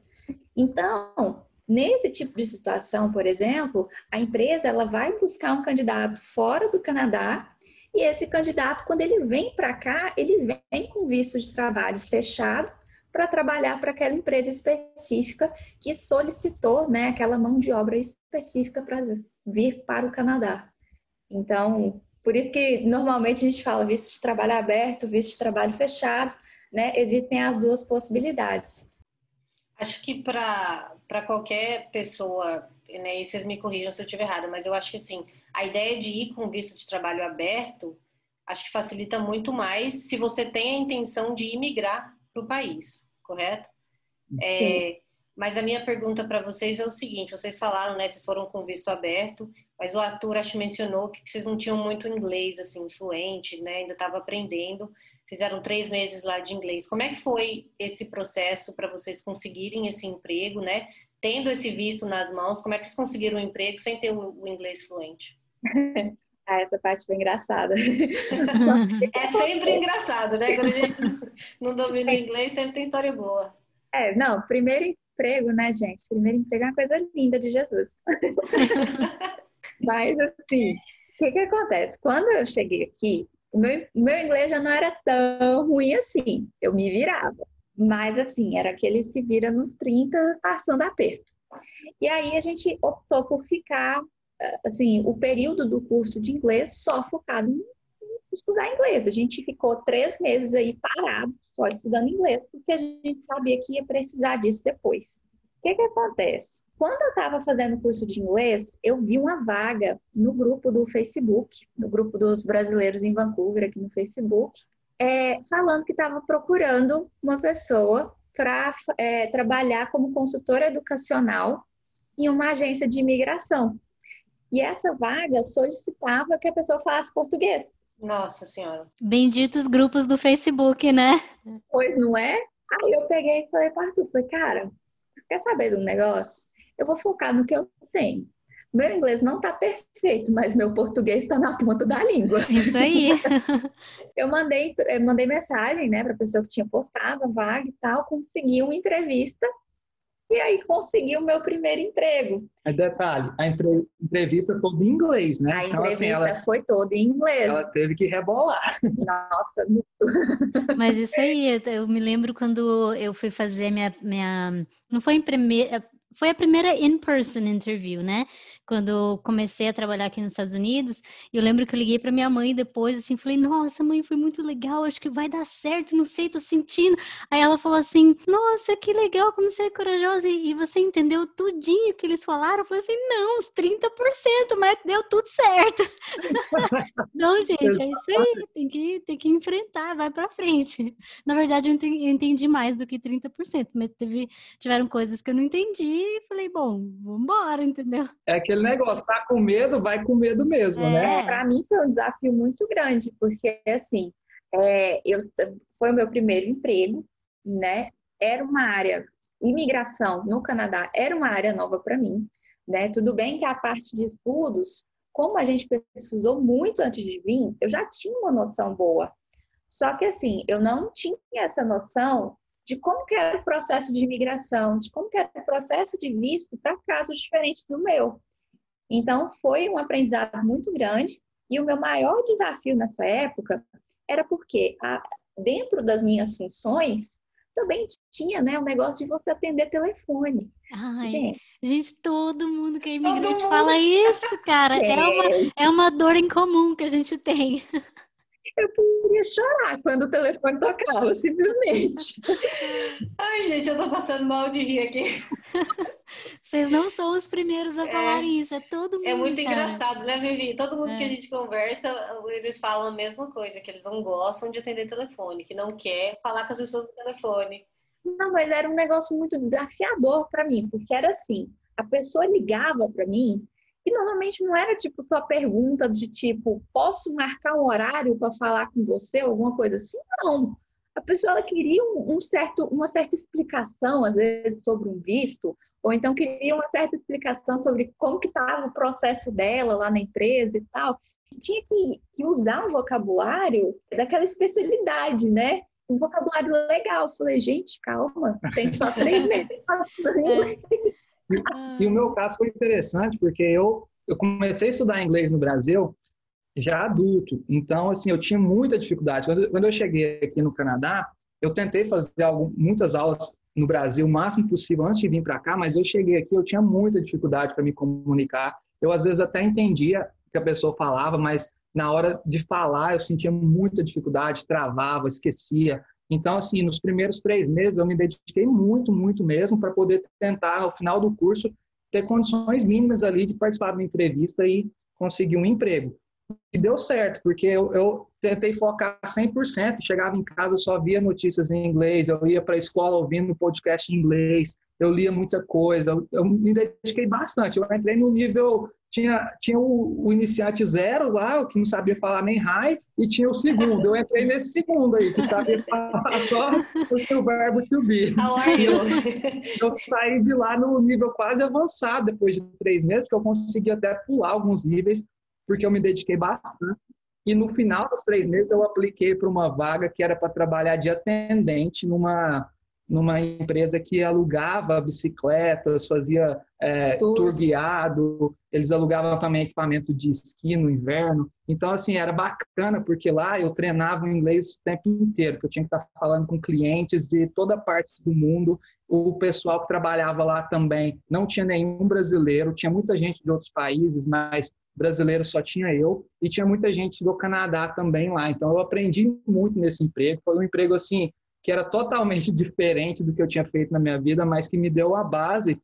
Então, nesse tipo de situação, por exemplo, a empresa ela vai buscar um candidato fora do Canadá e esse candidato, quando ele vem para cá, ele vem com visto de trabalho fechado para trabalhar para aquela empresa específica que solicitou né, aquela mão de obra específica para vir para o Canadá. Então, por isso que normalmente a gente fala visto de trabalho aberto, visto de trabalho fechado, né? Existem as duas possibilidades. Acho que para qualquer pessoa, né, e vocês me corrijam se eu estiver errada, mas eu acho que assim, a ideia de ir com visto de trabalho aberto, acho que facilita muito mais se você tem a intenção de imigrar para o país, correto? É, mas a minha pergunta para vocês é o seguinte: vocês falaram, né? Vocês foram com visto aberto, mas o Arthur acho que mencionou que vocês não tinham muito inglês assim fluente, né? Ainda estava aprendendo. Fizeram três meses lá de inglês. Como é que foi esse processo para vocês conseguirem esse emprego, né? Tendo esse visto nas mãos, como é que vocês conseguiram o um emprego sem ter o inglês fluente? Ah, essa parte foi engraçada. é sempre engraçado, né? Quando a gente não domina o inglês, sempre tem história boa. É, não, primeiro emprego, né, gente? Primeiro emprego é uma coisa linda de Jesus. Mas, assim, o que que acontece? Quando eu cheguei aqui, o meu, meu inglês já não era tão ruim assim. Eu me virava. Mas, assim, era aquele se vira nos 30, passando aperto. E aí a gente optou por ficar assim, o período do curso de inglês só focado em estudar inglês. A gente ficou três meses aí parado, só estudando inglês, porque a gente sabia que ia precisar disso depois. O que que acontece? Quando eu estava fazendo o curso de inglês, eu vi uma vaga no grupo do Facebook, no grupo dos brasileiros em Vancouver, aqui no Facebook, é, falando que estava procurando uma pessoa para é, trabalhar como consultora educacional em uma agência de imigração. E essa vaga solicitava que a pessoa falasse português. Nossa Senhora. Benditos grupos do Facebook, né? Pois não é? Aí eu peguei e falei para Arthur, falei, cara, quer saber do negócio? Eu vou focar no que eu tenho. Meu inglês não tá perfeito, mas meu português está na ponta da língua. Isso aí. eu mandei, eu mandei mensagem, né, para pessoa que tinha postado a vaga e tal, consegui uma entrevista e aí consegui o meu primeiro emprego. É detalhe, a entrevista toda em inglês, né? A então, entrevista assim, ela, foi toda em inglês. Ela teve que rebolar. Nossa, Mas isso aí, eu me lembro quando eu fui fazer minha, minha não foi em primeira, foi a primeira in-person interview, né? Quando eu comecei a trabalhar aqui nos Estados Unidos, eu lembro que eu liguei para minha mãe depois, assim, falei: Nossa, mãe, foi muito legal, acho que vai dar certo, não sei, tô sentindo. Aí ela falou assim: Nossa, que legal, como você é corajosa, e, você entendeu tudinho que eles falaram? Eu falei assim: Não, uns 30%, mas deu tudo certo. não, gente, é isso aí, tem que, tem que enfrentar, vai para frente. Na verdade, eu entendi mais do que 30%, mas teve, tiveram coisas que eu não entendi e falei, bom, vamos embora, entendeu? É aquele negócio, tá com medo, vai com medo mesmo, né? é. né? Para mim foi um desafio muito grande, porque assim, é, eu, foi o meu primeiro emprego, né? Era uma área, imigração no Canadá era uma área nova para mim, né? Tudo bem que a parte de estudos como a gente precisou muito antes de vir, eu já tinha uma noção boa. Só que assim, eu não tinha essa noção de como que era o processo de imigração, de como que era o processo de visto para casos diferentes do meu. Então, foi um aprendizado muito grande e o meu maior desafio nessa época era porque, a, dentro das minhas funções, também tinha né, o negócio de você atender telefone. Ai, gente. gente, todo mundo que é imigrante fala isso, cara. É. é, uma, é uma dor em comum que a gente tem. Eu queria chorar quando o telefone tocava, simplesmente. Ai, gente, eu tô passando mal de rir aqui. Vocês não são os primeiros a falar é, isso, é todo mundo. É muito cara. engraçado, né, Vivi? Todo mundo é. que a gente conversa, eles falam a mesma coisa, que eles não gostam de atender telefone, que não quer falar com as pessoas no telefone. Não, mas era um negócio muito desafiador para mim, porque era assim, a pessoa ligava para mim e normalmente não era tipo só pergunta de tipo, posso marcar um horário para falar com você, alguma coisa assim, não a pessoa ela queria um, um, certo, uma certa explicação, às vezes, sobre um visto, ou então queria uma certa explicação sobre como que estava o processo dela lá na empresa e tal. Tinha que, que usar um vocabulário daquela especialidade, né? Um vocabulário legal. Eu falei, gente, calma, tem só três meses. E, e o meu caso foi interessante, porque eu, eu comecei a estudar inglês no Brasil já adulto. Então, assim, eu tinha muita dificuldade. Quando, quando eu cheguei aqui no Canadá, eu tentei fazer algum, muitas aulas no Brasil o máximo possível antes de vir para cá, mas eu cheguei aqui, eu tinha muita dificuldade para me comunicar. Eu, às vezes, até entendia o que a pessoa falava, mas na hora de falar, eu sentia muita dificuldade, travava, esquecia. Então, assim, nos primeiros três meses, eu me dediquei muito, muito mesmo para poder tentar, ao final do curso, ter condições mínimas ali de participar de uma entrevista e conseguir um emprego. E deu certo, porque eu, eu tentei focar 100%, chegava em casa, só via notícias em inglês, eu ia para a escola ouvindo podcast em inglês, eu lia muita coisa, eu, eu, me dediquei bastante. Eu entrei no nível, tinha, tinha o, o, iniciante zero lá, que não sabia falar nem high, e tinha o segundo. Eu entrei nesse segundo aí, que sabia falar só o seu verbo to be. Eu, eu saí de lá no nível quase avançado depois de três meses, porque eu consegui até pular alguns níveis porque eu me dediquei bastante. E no final dos três meses eu apliquei para uma vaga que era para trabalhar de atendente numa numa empresa que alugava bicicletas, fazia é, tour guiado, eles alugavam também equipamento de esqui no inverno. Então, assim, era bacana, porque lá eu treinava o inglês o tempo inteiro, porque eu tinha que estar falando com clientes de toda parte do mundo. O pessoal que trabalhava lá também não tinha nenhum brasileiro, tinha muita gente de outros países, mas brasileiro só tinha eu, e tinha muita gente do Canadá também lá. Então, eu aprendi muito nesse emprego. Foi um emprego, assim, que era totalmente diferente do que eu tinha feito na minha vida, mas que me deu a base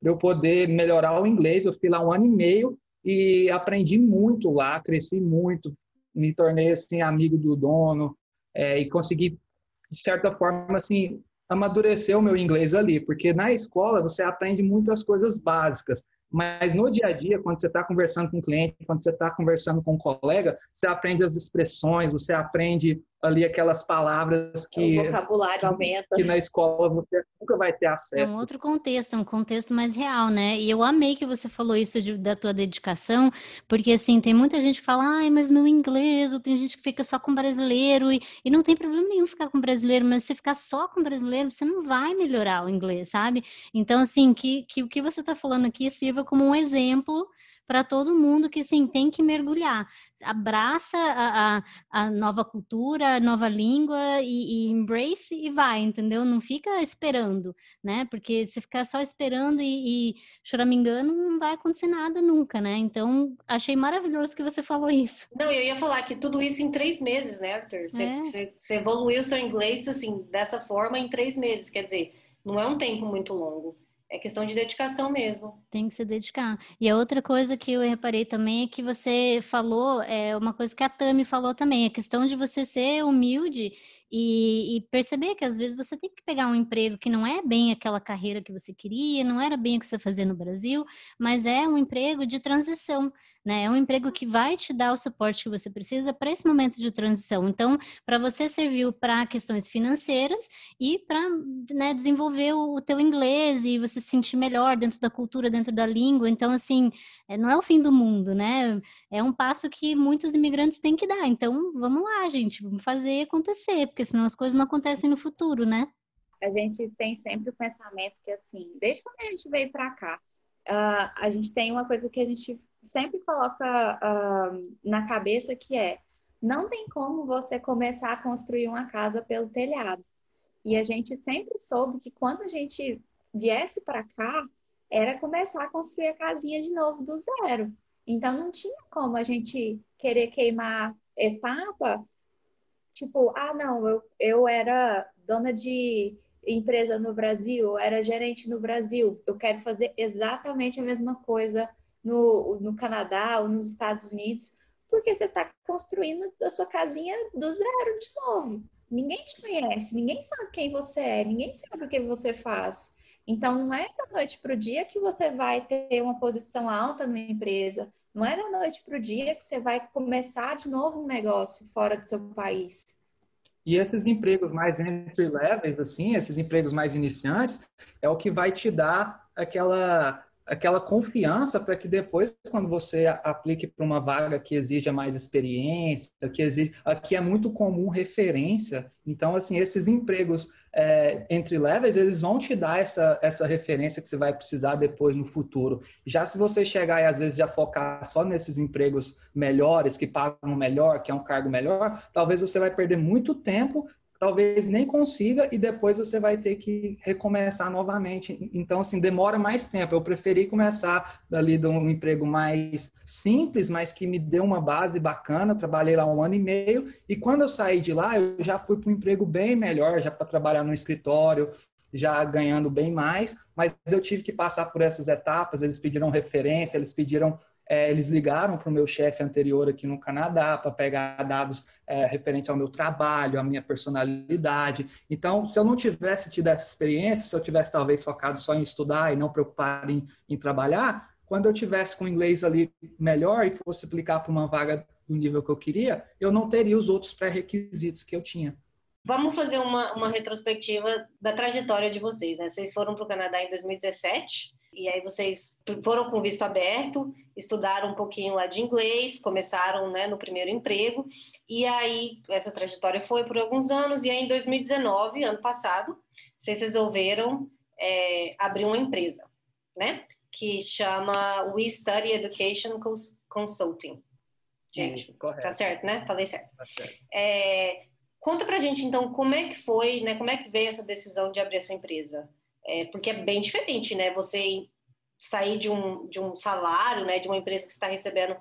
para eu poder melhorar o inglês. Eu fui lá um ano e meio e aprendi muito lá, cresci muito, me tornei assim amigo do dono é, e consegui de certa forma assim amadurecer o meu inglês ali, porque na escola você aprende muitas coisas básicas, mas no dia a dia, quando você está conversando com o cliente, quando você está conversando com um colega, você aprende as expressões, você aprende ali aquelas palavras que o vocabulário aumenta que na escola você nunca vai ter acesso. É um outro contexto, é um contexto mais real, né? E eu amei que você falou isso de, da tua dedicação, porque assim tem muita gente que fala, ai, mas meu inglês, ou tem gente que fica só com brasileiro e, e não tem problema nenhum ficar com brasileiro, mas se ficar só com brasileiro, você não vai melhorar o inglês, sabe? Então assim que, que o que você está falando aqui sirva como um exemplo para todo mundo que sim tem que mergulhar. Abraça a, a, a nova cultura, a nova língua e, e, embrace e vai, entendeu? Não fica esperando, né? Porque se ficar só esperando e, e choramingando, não vai acontecer nada nunca, né? Então, achei maravilhoso que você falou isso. Não, eu ia falar que tudo isso em três meses, né, Arthur? Você, é. você evoluiu seu inglês, assim, dessa forma em três meses. Quer dizer, não é um tempo muito longo. É questão de dedicação mesmo. Tem que se dedicar. E a outra coisa que eu reparei também é que você falou, é uma coisa que a Tami falou também, a questão de você ser humilde e, e, perceber que às vezes você tem que pegar um emprego que não é bem aquela carreira que você queria, não era bem o que você fazia no Brasil, mas é um emprego de transição, né? É um emprego que vai te dar o suporte que você precisa para esse momento de transição. Então, para você serviu para questões financeiras e para né, desenvolver o, teu inglês e você se sentir melhor dentro da cultura, dentro da língua. Então, assim, é, não é o fim do mundo, né? É um passo que muitos imigrantes têm que dar. Então, vamos lá, gente, vamos fazer acontecer, porque senão as coisas não acontecem no futuro, né? A gente tem sempre o pensamento que, assim, desde quando a gente veio para cá, uh, a gente tem uma coisa que a gente sempre coloca uh, na cabeça que é não tem como você começar a construir uma casa pelo telhado. E a gente sempre soube que quando a gente viesse para cá, era começar a construir a casinha de novo do zero. Então não tinha como a gente querer queimar etapa, tipo, ah, não, eu, eu era dona de empresa no Brasil, era gerente no Brasil, eu quero fazer exatamente a mesma coisa no, no Canadá ou nos Estados Unidos, porque você está construindo a sua casinha do zero de novo. Ninguém te conhece, ninguém sabe quem você é, ninguém sabe o que você faz. Então, não é da noite para o dia que você vai ter uma posição alta numa empresa. Não é da noite para o dia que você vai começar de novo um negócio fora do seu país. E esses empregos mais entry levels, assim, esses empregos mais iniciantes, é o que vai te dar aquela aquela confiança para que depois, quando você aplique para uma vaga que exija mais experiência, que exige, aqui é muito comum referência. Então, assim, esses empregos é, entre levels, eles vão te dar essa, essa referência que você vai precisar depois no futuro. Já se você chegar e às vezes já focar só nesses empregos melhores, que pagam melhor, que é um cargo melhor, talvez você vai perder muito tempo talvez nem consiga e depois você vai ter que recomeçar novamente. Então, assim, demora mais tempo. Eu preferi começar ali de um emprego mais simples, mas que me deu uma base bacana. trabalhei lá um ano e meio e quando eu saí de lá, eu já fui para um emprego bem melhor, já para trabalhar no escritório, já ganhando bem mais, mas eu tive que passar por essas etapas. Eles pediram referência, eles pediram é, eles ligaram para o meu chefe anterior aqui no Canadá para pegar dados é, referentes ao meu trabalho, à minha personalidade. Então, se eu não tivesse tido essa experiência, se eu tivesse talvez focado só em estudar e não preocupado em, em trabalhar, quando eu tivesse com o inglês ali melhor e fosse aplicar para uma vaga do nível que eu queria, eu não teria os outros pré-requisitos que eu tinha. Vamos fazer uma, uma retrospectiva da trajetória de vocês, né? Vocês foram para o Canadá em 2017, e aí vocês foram com visto aberto, estudaram um pouquinho lá de inglês, começaram né, no primeiro emprego, e aí essa trajetória foi por alguns anos, e aí em 2019, ano passado, vocês resolveram é, abrir uma empresa, né? Que chama We Study Education Consulting. Gente, Isso, tá certo, né? Falei certo. Tá certo. É, conta pra gente, então, como é que foi, né? Como é que veio essa decisão de abrir essa empresa? É, porque é bem diferente, né? Você sair de um, de um salário, né? De uma empresa que está recebendo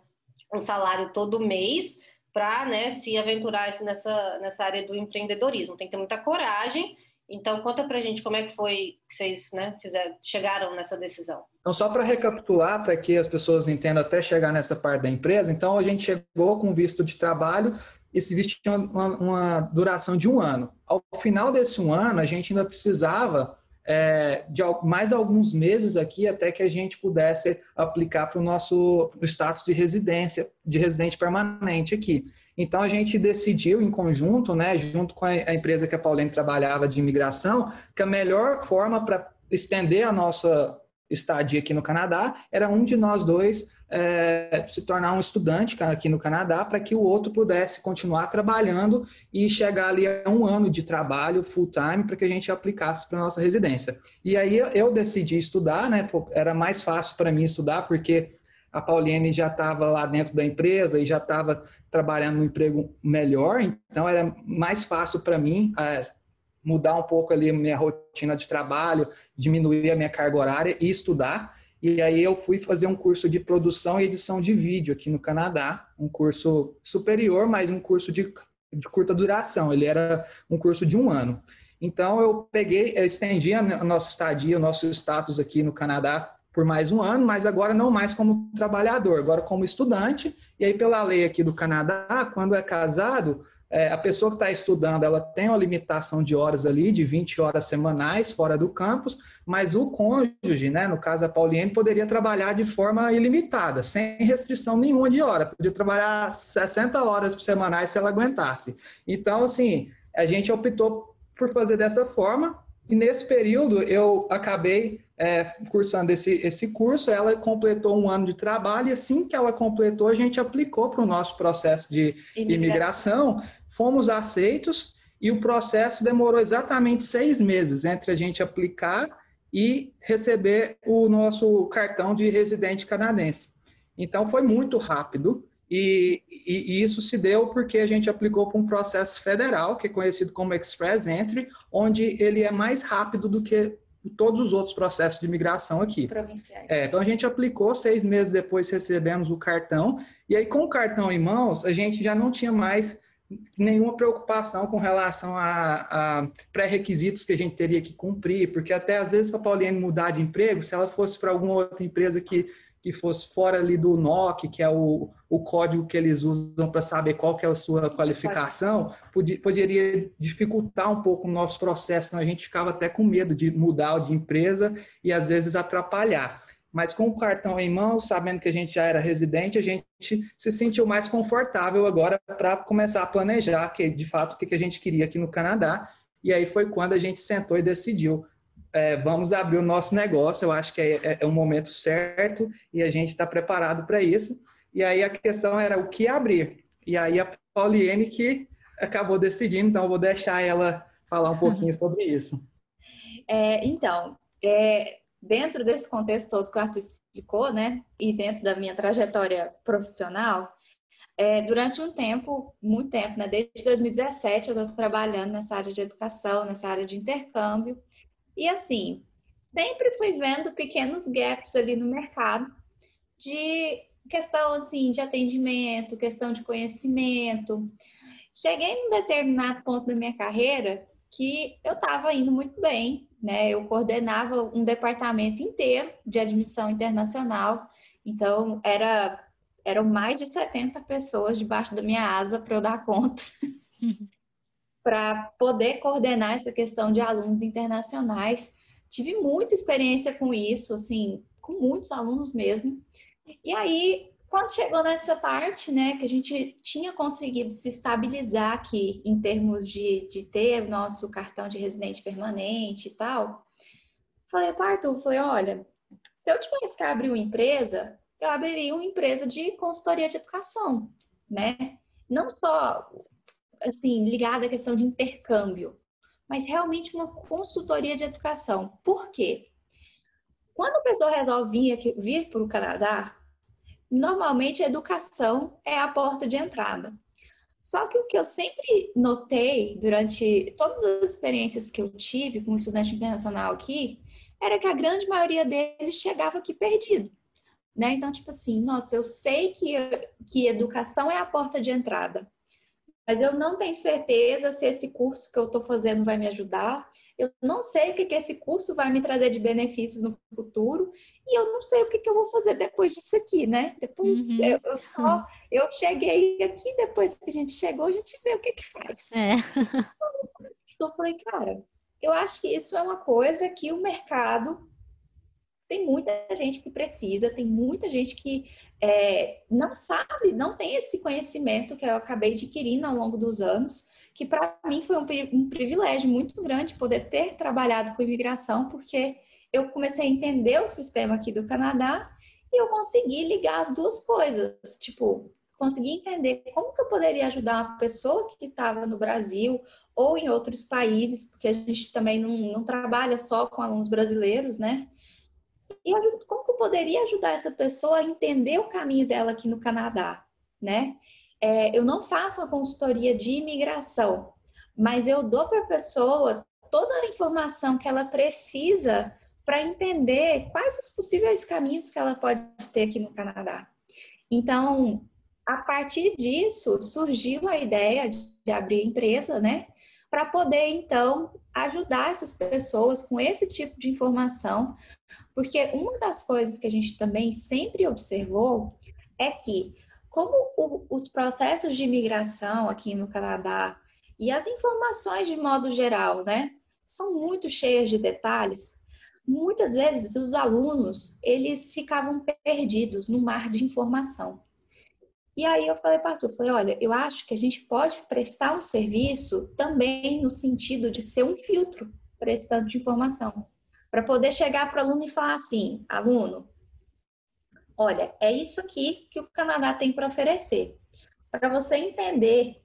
um salário todo mês para né, se aventurar assim, nessa, nessa área do empreendedorismo. Tem que ter muita coragem. Então, conta pra gente como é que foi que vocês né, fizeram, chegaram nessa decisão. Então, só para recapitular, para que as pessoas entendam até chegar nessa parte da empresa, então a gente chegou com visto de trabalho, esse visto tinha uma, uma duração de um ano. Ao final desse um ano, a gente ainda precisava é, de mais alguns meses aqui até que a gente pudesse aplicar para o nosso status de residência, de residente permanente aqui. Então a gente decidiu em conjunto, né, junto com a empresa que a Pauline trabalhava de imigração, que a melhor forma para estender a nossa estadia aqui no Canadá era um de nós dois é, se tornar um estudante aqui no Canadá para que o outro pudesse continuar trabalhando e chegar ali a um ano de trabalho full time para que a gente aplicasse para nossa residência. E aí eu decidi estudar, né? Era mais fácil para mim estudar porque a Pauline já estava lá dentro da empresa e já estava trabalhando no emprego melhor, então era mais fácil para mim é, mudar um pouco ali minha rotina de trabalho, diminuir a minha carga horária e estudar. E aí eu fui fazer um curso de produção e edição de vídeo aqui no Canadá, um curso superior, mas um curso de, de curta duração. Ele era um curso de um ano. Então eu peguei, eu estendi a nossa estadia, o nosso status aqui no Canadá por mais um ano, mas agora não mais como trabalhador, agora como estudante. E aí pela lei aqui do Canadá, quando é casado, é, a pessoa que está estudando, ela tem uma limitação de horas ali, de 20 horas semanais fora do campus, mas o cônjuge, né, no caso a Pauliane, poderia trabalhar de forma ilimitada, sem restrição nenhuma de hora, podia trabalhar 60 horas semanais se ela aguentasse. Então, assim, a gente optou por fazer dessa forma, e nesse período eu acabei é, cursando esse, esse curso, ela completou um ano de trabalho, e assim que ela completou, a gente aplicou para o nosso processo de imigração. imigração, fomos aceitos, e o processo demorou exatamente seis meses entre a gente aplicar e receber o nosso cartão de residente canadense. Então foi muito rápido, e, e, e, isso se deu porque a gente aplicou para um processo federal, que é conhecido como Express Entry, onde ele é mais rápido do que todos os outros processos de imigração aqui. Provinciais. É, então a gente aplicou, seis meses depois recebemos o cartão, e aí com o cartão em mãos, a gente já não tinha mais nenhuma preocupação com relação a, a pré-requisitos que a gente teria que cumprir, porque até às vezes para a Pauliane mudar de emprego, se ela fosse para alguma outra empresa que que fosse fora ali do NOC, que é o, o código que eles usam para saber qual que é a sua qualificação, poderia dificultar um pouco o nosso processo, então a gente ficava até com medo de mudar de empresa e às vezes atrapalhar. Mas com o cartão em mãos, sabendo que a gente já era residente, a gente se sentiu mais confortável agora para começar a planejar, que de fato o que a gente queria aqui no Canadá. E aí foi quando a gente sentou e decidiu é, vamos abrir o nosso negócio, eu acho que é, é, é o momento certo e a gente está preparado para isso. E aí a questão era o que abrir. E aí a Pauliene que acabou decidindo, então eu vou deixar ela falar um pouquinho sobre isso. É, então, é, dentro desse contexto todo que o Arthur explicou, né, e dentro da minha trajetória profissional, é, durante um tempo, muito tempo, né, desde 2017 eu estou trabalhando nessa área de educação, nessa área de intercâmbio, e assim, sempre fui vendo pequenos gaps ali no mercado de questão assim de atendimento, questão de conhecimento. Cheguei num determinado ponto da minha carreira que eu estava indo muito bem, né? Eu coordenava um departamento inteiro de admissão internacional, então era eram mais de 70 pessoas debaixo da minha asa para eu dar conta. para poder coordenar essa questão de alunos internacionais. Tive muita experiência com isso, assim, com muitos alunos mesmo. E aí, quando chegou nessa parte, né, que a gente tinha conseguido se estabilizar aqui em termos de, de ter o nosso cartão de residente permanente e tal, falei para o Arthur, falei, olha, se eu tivesse que abrir uma empresa, eu abriria uma empresa de consultoria de educação, né? Não só assim, ligada à questão de intercâmbio, mas realmente uma consultoria de educação. Por quê? Quando a pessoa resolve vir, vir para o Canadá, normalmente a educação é a porta de entrada. Só que o que eu sempre notei durante todas as experiências que eu tive com estudante internacional aqui, era que a grande maioria deles chegava aqui perdido. Né? Então, tipo assim, nossa, eu sei que, que educação é a porta de entrada, mas eu não tenho certeza se esse curso que eu estou fazendo vai me ajudar. Eu não sei o que, que esse curso vai me trazer de benefícios no futuro e eu não sei o que, que eu vou fazer depois disso aqui, né? Depois uhum. eu, eu, só eu cheguei aqui depois que a gente chegou a gente vê o que que faz. É. Então eu falei, cara, eu acho que isso é uma coisa que o mercado tem muita gente que precisa, tem muita gente que é, não sabe, não tem esse conhecimento que eu acabei adquirindo ao longo dos anos, que para mim foi um, um, privilégio muito grande poder ter trabalhado com imigração, porque eu comecei a entender o sistema aqui do Canadá e eu consegui ligar as duas coisas, tipo, consegui entender como que eu poderia ajudar uma pessoa que estava no Brasil ou em outros países, porque a gente também não, não trabalha só com alunos brasileiros, né? E como que eu poderia ajudar essa pessoa a entender o caminho dela aqui no Canadá, né? É, eu não faço uma consultoria de imigração, mas eu dou para a pessoa toda a informação que ela precisa para entender quais os possíveis caminhos que ela pode ter aqui no Canadá. Então, a partir disso, surgiu a ideia de abrir empresa, né? Para poder, então, ajudar essas pessoas com esse tipo de informação, porque uma das coisas que a gente também sempre observou é que como o, os processos de imigração aqui no Canadá e as informações de modo geral, né, são muito cheias de detalhes, muitas vezes os alunos, eles ficavam perdidos no mar de informação. E aí eu falei para Arthur, falei, olha, eu acho que a gente pode prestar um serviço também no sentido de ser um filtro prestando de informação, para poder chegar para o aluno e falar assim, aluno, olha, é isso aqui que o Canadá tem para oferecer. Para você entender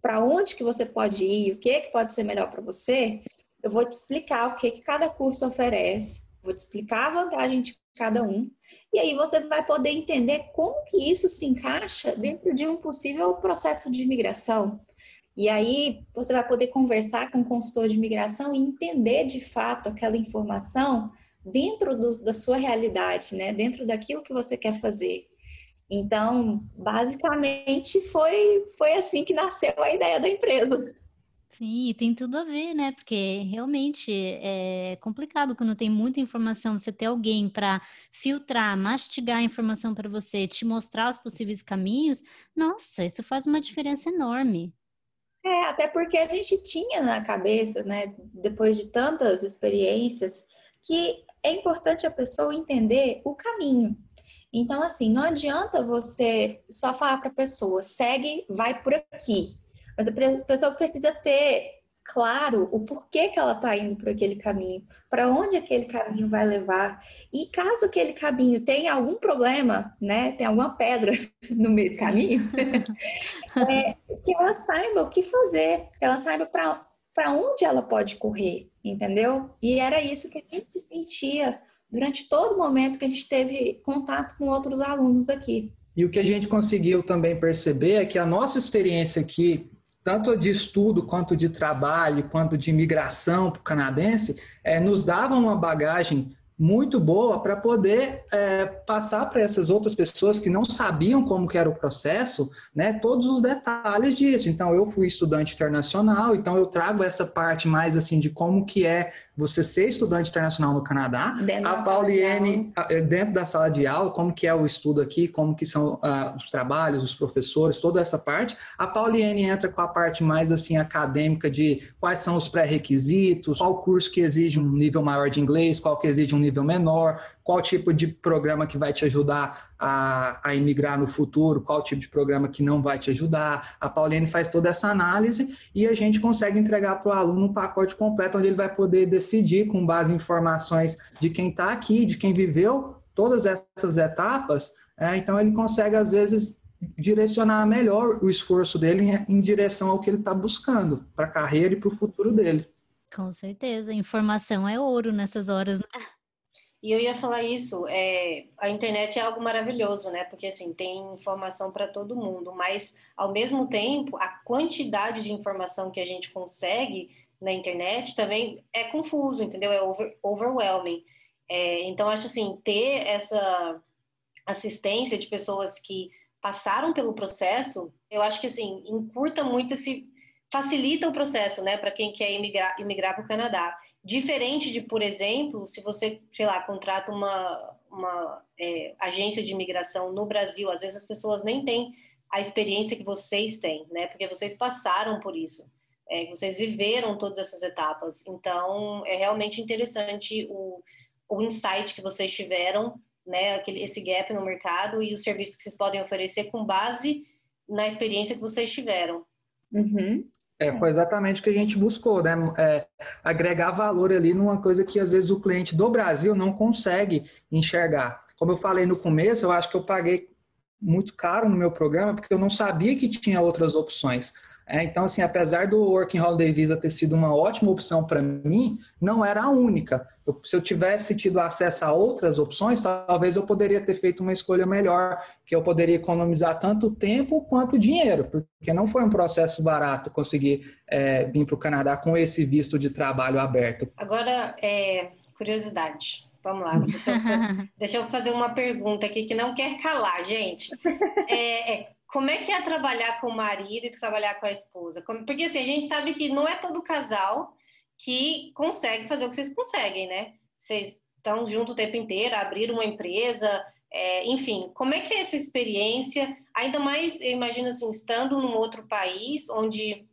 para onde que você pode ir, o que, que pode ser melhor para você, eu vou te explicar o que, que cada curso oferece, vou te explicar a vantagem de cada um, e aí você vai poder entender como que isso se encaixa dentro de um possível processo de imigração. E aí você vai poder conversar com o consultor de imigração e entender de fato aquela informação dentro do, da sua realidade, né? Dentro daquilo que você quer fazer. Então, basicamente foi foi assim que nasceu a ideia da empresa. Sim, tem tudo a ver, né? Porque realmente é complicado quando tem muita informação, você ter alguém para filtrar, mastigar a informação para você, te mostrar os possíveis caminhos. Nossa, isso faz uma diferença enorme. É, até porque a gente tinha na cabeça, né, depois de tantas experiências, que é importante a pessoa entender o caminho. Então, assim, não adianta você só falar para a pessoa, segue, vai por aqui. Mas a pessoa precisa ter claro o porquê que ela está indo por aquele caminho, para onde aquele caminho vai levar. E caso aquele caminho tenha algum problema, né, tem alguma pedra no meio do caminho, é, que ela saiba o que fazer, que ela saiba para onde ela pode correr, entendeu? E era isso que a gente sentia durante todo o momento que a gente teve contato com outros alunos aqui. E o que a gente conseguiu também perceber é que a nossa experiência aqui tanto de estudo quanto de trabalho, quanto de imigração para o canadense, é, nos davam uma bagagem muito boa para poder é, passar para essas outras pessoas que não sabiam como que era o processo, né, todos os detalhes disso. Então, eu fui estudante internacional, então eu trago essa parte mais assim de como que é você ser estudante internacional no Canadá. Dentro a Pauliene, eh, dentro da sala de aula, como que é o estudo aqui, como que são uh, os trabalhos, os professores, toda essa parte. A Pauliene entra com a parte mais assim acadêmica de quais são os pré-requisitos, qual curso que exige um nível maior de inglês, qual que exige um nível menor, qual tipo de programa que vai te ajudar a, a imigrar no futuro, qual tipo de programa que não vai te ajudar. A Pauline faz toda essa análise e a gente consegue entregar para o aluno um pacote completo onde ele vai poder decidir com base em informações de quem está aqui, de quem viveu todas essas etapas. É, então ele consegue às vezes direcionar melhor o esforço dele em, em direção ao que ele está buscando para a carreira e para o futuro dele. Com certeza, informação é ouro nessas horas, né? E eu ia falar isso, é, a internet é algo maravilhoso, né? Porque assim, tem informação para todo mundo, mas ao mesmo tempo, a quantidade de informação que a gente consegue na internet também é confuso, entendeu? É over, overwhelming. É, então, acho assim, ter essa assistência de pessoas que passaram pelo processo, eu acho que assim, encurta muito esse. facilita o processo, né, para quem quer imigrar, imigrar para o Canadá. Diferente de, por exemplo, se você, sei lá, contrata uma, uma é, agência de imigração no Brasil, às vezes as pessoas nem têm a experiência que vocês têm, né? Porque vocês passaram por isso, é, vocês viveram todas essas etapas. Então, é realmente interessante o, o insight que vocês tiveram, né? Aquele, esse gap no mercado e os serviços que vocês podem oferecer com base na experiência que vocês tiveram. Uhum. É, foi exatamente o que a gente buscou, né? É, agregar valor ali numa coisa que às vezes o cliente do Brasil não consegue enxergar. Como eu falei no começo, eu acho que eu paguei muito caro no meu programa porque eu não sabia que tinha outras opções. É, então, assim, apesar do Working Holiday Visa ter sido uma ótima opção para mim, não era a única. Eu, se eu tivesse tido acesso a outras opções, talvez eu poderia ter feito uma escolha melhor, que eu poderia economizar tanto tempo quanto dinheiro, porque não foi um processo barato conseguir é, vir para o Canadá com esse visto de trabalho aberto. Agora, é, curiosidade. Vamos lá, deixa eu, fazer, deixa eu, fazer, uma pergunta aqui que não quer calar, gente. É, é como é que é trabalhar com o marido e trabalhar com a esposa? Porque assim, a gente sabe que não é todo casal que consegue fazer o que vocês conseguem, né? Vocês estão junto o tempo inteiro, abriram uma empresa, É, enfim, como é que é essa experiência? Ainda mais, eu imagino assim, estando num outro país onde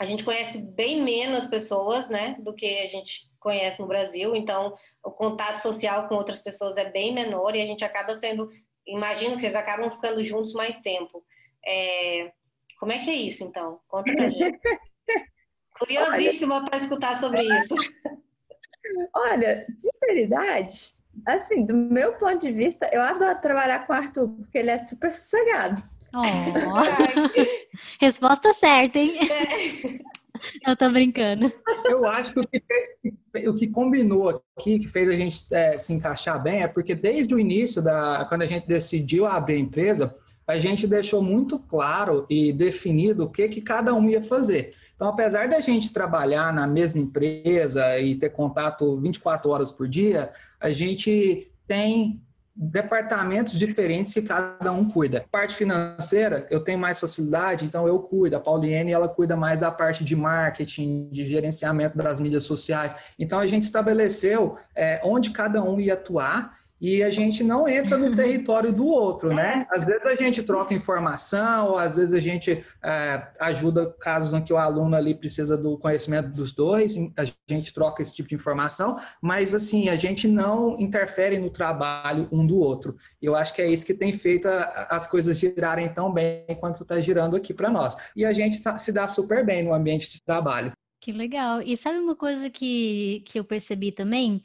a gente conhece bem menos pessoas, né, do que a gente conhece no Brasil. Então, o contato social com outras pessoas é bem menor e a gente acaba sendo, imagino que vocês acabam ficando juntos mais tempo. É, como é que é isso, então? Conta pra gente. Curiosíssima para escutar sobre isso. Olha, sinceridade, assim, do meu ponto de vista, eu adoro trabalhar com o Arthur, porque ele é super sossegado. Oh. Resposta certa, hein? É. Eu tô brincando. Eu acho que o que, o que combinou aqui, que fez a gente é, se encaixar bem, é porque desde o início, da, quando a gente decidiu abrir a empresa, a gente deixou muito claro e definido o que, que cada um ia fazer. Então, apesar da gente trabalhar na mesma empresa e ter contato 24 horas por dia, a gente tem departamentos diferentes que cada um cuida. Parte financeira, eu tenho mais facilidade, então eu cuido. A Pauliene, ela cuida mais da parte de marketing, de gerenciamento das mídias sociais. Então, a gente estabeleceu é, onde cada um ia atuar e a gente não entra no território do outro, né? Às vezes a gente troca informação, ou às vezes a gente é, ajuda casos em que o aluno ali precisa do conhecimento dos dois, a gente troca esse tipo de informação, mas assim, a gente não interfere no trabalho um do outro. E eu acho que é isso que tem feito as coisas girarem tão bem quanto está girando aqui para nós. E a gente tá, se dá super bem no ambiente de trabalho. Que legal. E sabe uma coisa que, que eu percebi também?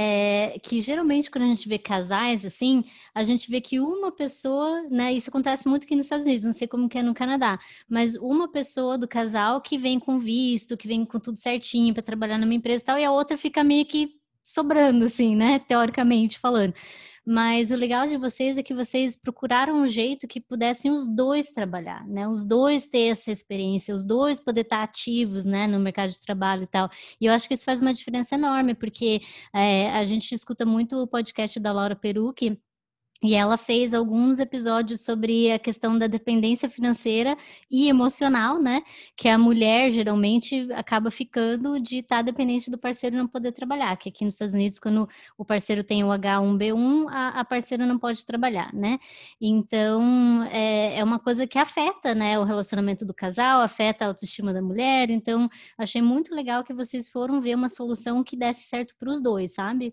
É, que geralmente quando a gente vê casais assim, a gente vê que uma pessoa, né? Isso acontece muito aqui nos Estados Unidos, não sei como que é no Canadá, mas uma pessoa do casal que vem com visto, que vem com tudo certinho para trabalhar numa empresa e tal, e a outra fica meio que sobrando, assim, né? Teoricamente falando. Mas o legal de vocês é que vocês procuraram um jeito que pudessem os dois trabalhar, né? Os dois ter essa experiência, os dois poder estar ativos, né, no mercado de trabalho e tal. E eu acho que isso faz uma diferença enorme, porque é, a gente escuta muito o podcast da Laura Perucci, e ela fez alguns episódios sobre a questão da dependência financeira e emocional, né? Que a mulher geralmente acaba ficando de estar tá dependente do parceiro não poder trabalhar. Que aqui nos Estados Unidos, quando o parceiro tem o H1B1, a, a parceira não pode trabalhar, né? Então é, é uma coisa que afeta, né? O relacionamento do casal, afeta a autoestima da mulher. Então achei muito legal que vocês foram ver uma solução que desse certo para os dois, sabe?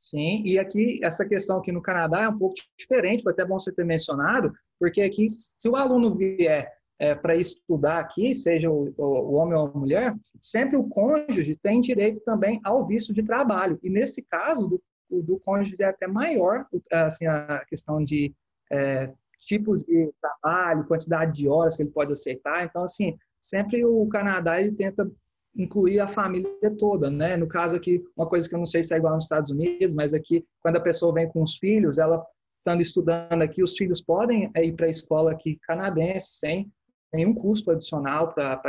Sim, e aqui, essa questão aqui no Canadá é um pouco diferente, foi até bom você ter mencionado, porque aqui, se o aluno vier é, para estudar aqui, seja o, o, homem ou a mulher, sempre o cônjuge tem direito também ao visto de trabalho. E nesse caso, do, do cônjuge é até maior assim, a questão de é, tipos de trabalho, quantidade de horas que ele pode aceitar. Então, assim, sempre o Canadá ele tenta incluir a família toda, né? No caso aqui, uma coisa que eu não sei se é igual nos Estados Unidos, mas aqui, quando a pessoa vem com os filhos, ela estando estudando aqui, os filhos podem ir para a escola aqui canadense sem nenhum custo adicional para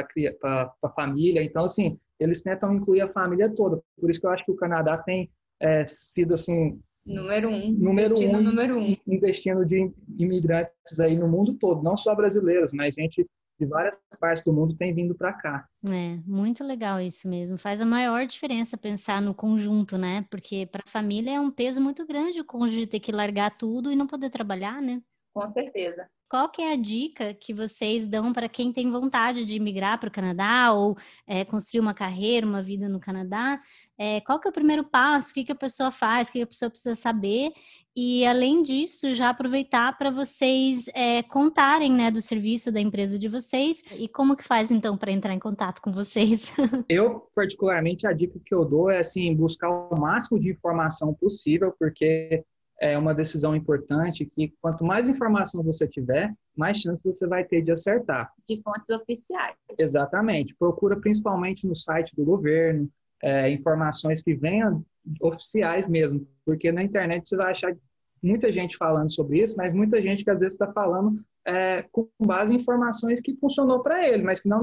a família. Então, assim, eles tentam incluir a família toda. Por isso que eu acho que o Canadá tem é, sido, assim... Número um. Número um, número um. Investindo de imigrantes aí no mundo todo. Não só brasileiros, mas gente de várias partes do mundo tem vindo para cá. É, muito legal isso mesmo. Faz a maior diferença pensar no conjunto, né? Porque para a família é um peso muito grande o cônjuge ter que largar tudo e não poder trabalhar, né? Com certeza. Qual que é a dica que vocês dão para quem tem vontade de migrar para o Canadá ou é, construir uma carreira, uma vida no Canadá? É, qual que é o primeiro passo? O que, que a pessoa faz? O que, que a pessoa precisa saber? E além disso, já aproveitar para vocês é, contarem né, do serviço da empresa de vocês e como que faz então para entrar em contato com vocês. Eu, particularmente, a dica que eu dou é assim, buscar o máximo de informação possível, porque é uma decisão importante que quanto mais informação você tiver, mais chance você vai ter de acertar. De fontes oficiais. Exatamente. Procura principalmente no site do governo, é, informações que venham oficiais mesmo, porque na internet você vai achar muita gente falando sobre isso, mas muita gente que às vezes está falando é, com base em informações que funcionou para ele, mas que não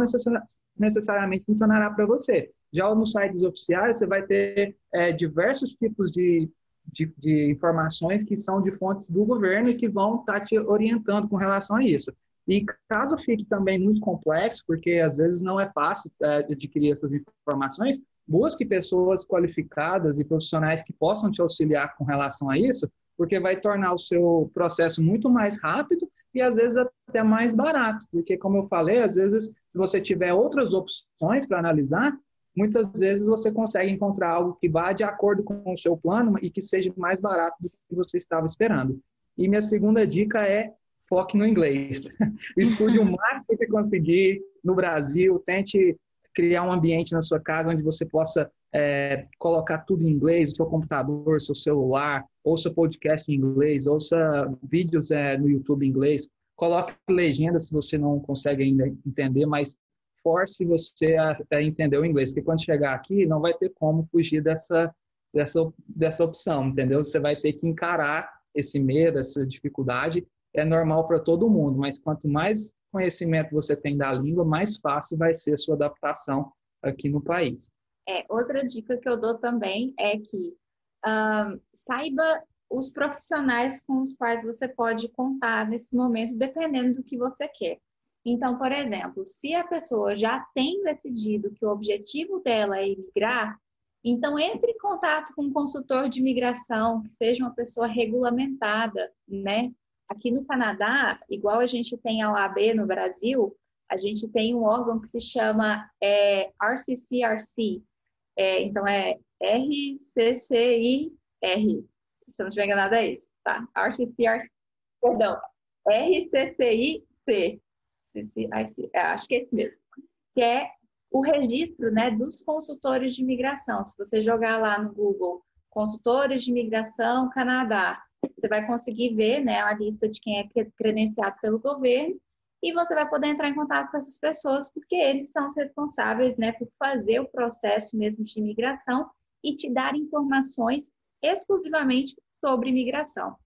necessariamente funcionará para você. Já nos sites oficiais, você vai ter é, diversos tipos de de, de, informações que são de fontes do governo e que vão estar tá te orientando com relação a isso. E caso fique também muito complexo, porque às vezes não é fácil é, adquirir essas informações, busque pessoas qualificadas e profissionais que possam te auxiliar com relação a isso, porque vai tornar o seu processo muito mais rápido e às vezes até mais barato, porque como eu falei, às vezes se você tiver outras opções para analisar, muitas vezes você consegue encontrar algo que vá de acordo com o seu plano e que seja mais barato do que você estava esperando. E minha segunda dica é foque no inglês. Estude o máximo que conseguir no Brasil, tente criar um ambiente na sua casa onde você possa é, colocar tudo em inglês, o seu computador, seu celular, ouça podcast em inglês, ouça vídeos é, no YouTube em inglês, coloque legenda se você não consegue ainda entender, mas force você a, a, entender o inglês, porque quando chegar aqui não vai ter como fugir dessa, dessa, dessa opção, entendeu? Você vai ter que encarar esse medo, essa dificuldade, é normal para todo mundo, mas quanto mais conhecimento você tem da língua, mais fácil vai ser a sua adaptação aqui no país. É, outra dica que eu dou também é que um, saiba os profissionais com os quais você pode contar nesse momento, dependendo do que você quer. Então, por exemplo, se a pessoa já tem decidido que o objetivo dela é imigrar, então entre em contato com um consultor de imigração, que seja uma pessoa regulamentada, né? Aqui no Canadá, igual a gente tem a OAB no Brasil, a gente tem um órgão que se chama é, RCCRC, é, então é RCCIR. Se eu não estiver enganado, é isso, tá? RCCR, perdão, RCCIC. É, acho que é esse mesmo. Que é o registro né, dos consultores de imigração. Se você jogar lá no Google consultores de imigração Canadá, você vai conseguir ver né, a lista de quem é credenciado pelo governo e você vai poder entrar em contato com essas pessoas, porque eles são os responsáveis né, por fazer o processo mesmo de imigração e te dar informações exclusivamente sobre imigração.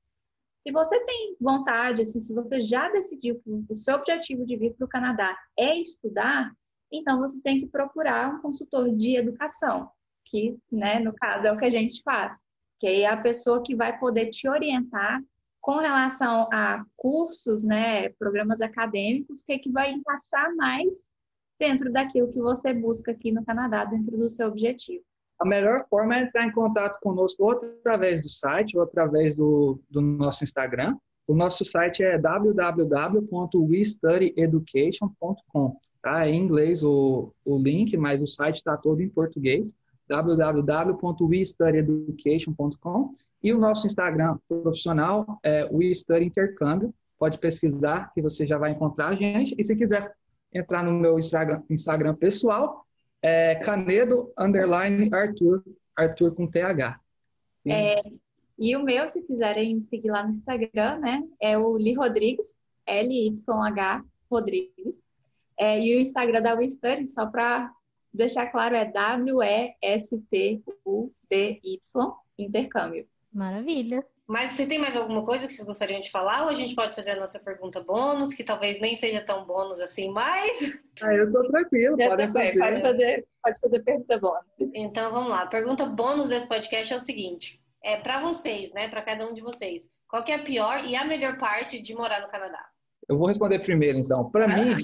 Se você tem vontade, assim, se você já decidiu que o seu objetivo de vir para o Canadá é estudar, então você tem que procurar um consultor de educação, que, né, no caso, é o que a gente faz, que é a pessoa que vai poder te orientar com relação a cursos, né, programas acadêmicos, o que, é que vai encaixar mais dentro daquilo que você busca aqui no Canadá, dentro do seu objetivo. A melhor forma é entrar em contato conosco ou através do site ou através do, do nosso Instagram. O nosso site é www.westudyeducation.com. Tá? É em inglês o, o link, mas o site está todo em português www.westudyeducation.com e o nosso Instagram profissional é WeStudyIntercâmbio. Pode pesquisar que você já vai encontrar a gente. E se quiser entrar no meu Instagram, Instagram pessoal, é Canedo underline Arthur, Arthur com TH. É, e o meu, se quiserem seguir lá no Instagram, né, é o Li Rodrigues, L-Y-H Rodrigues. É, e o Instagram da WeStudy, só para deixar claro, é W-E-S-T-U-D-Y, intercâmbio. Maravilha. Mas você tem mais alguma coisa que vocês gostariam de falar? Ou a gente pode fazer a nossa pergunta bônus, que talvez nem seja tão bônus assim, mas. Ah, eu tô tranquilo, pode fazer. Pode fazer, pode fazer pergunta bônus. Então vamos lá. A pergunta bônus desse podcast é o seguinte: é para vocês, né? Para cada um de vocês. Qual é a pior e a melhor parte de morar no Canadá? Eu vou responder primeiro, então. Para mim,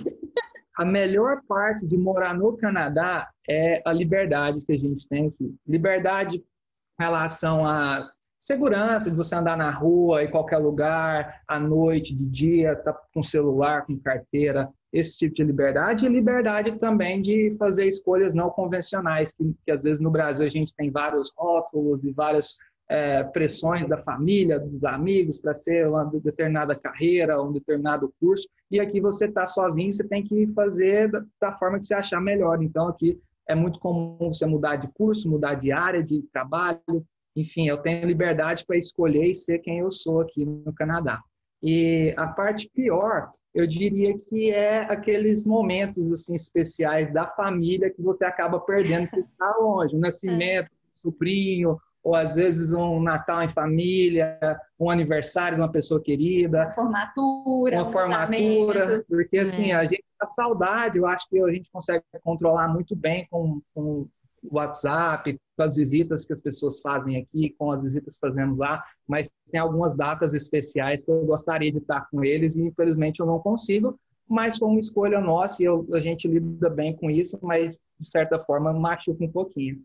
a melhor parte de morar no Canadá é a liberdade que a gente tem aqui. Liberdade em relação à segurança de você andar na rua, em qualquer lugar, à noite, de dia, tá com celular, com carteira, esse tipo de liberdade e liberdade também de fazer escolhas não convencionais, que, que às vezes no Brasil a gente tem vários rótulos e várias é, pressões da família, dos amigos para ser uma determinada carreira, um determinado curso, e aqui você está sozinho, você tem que fazer da, da, forma que você achar melhor. Então, aqui é muito comum você mudar de curso, mudar de área de trabalho, enfim, eu tenho liberdade para escolher e ser quem eu sou aqui no Canadá. E a parte pior, eu diria que é aqueles momentos assim especiais da família que você acaba perdendo porque está longe, o nascimento, o sobrinho, ou às vezes um Natal em família, um aniversário de uma pessoa querida. Uma formatura. Uma um formatura. Casamento. Porque assim, é. a gente, a saudade, eu acho que a gente consegue controlar muito bem com, com o WhatsApp, com as visitas que as pessoas fazem aqui, com as visitas que fazemos lá, mas tem algumas datas especiais que eu gostaria de estar com eles e infelizmente eu não consigo, mas foi uma escolha nossa e eu, a gente lida bem com isso, mas de certa forma machuca um pouquinho.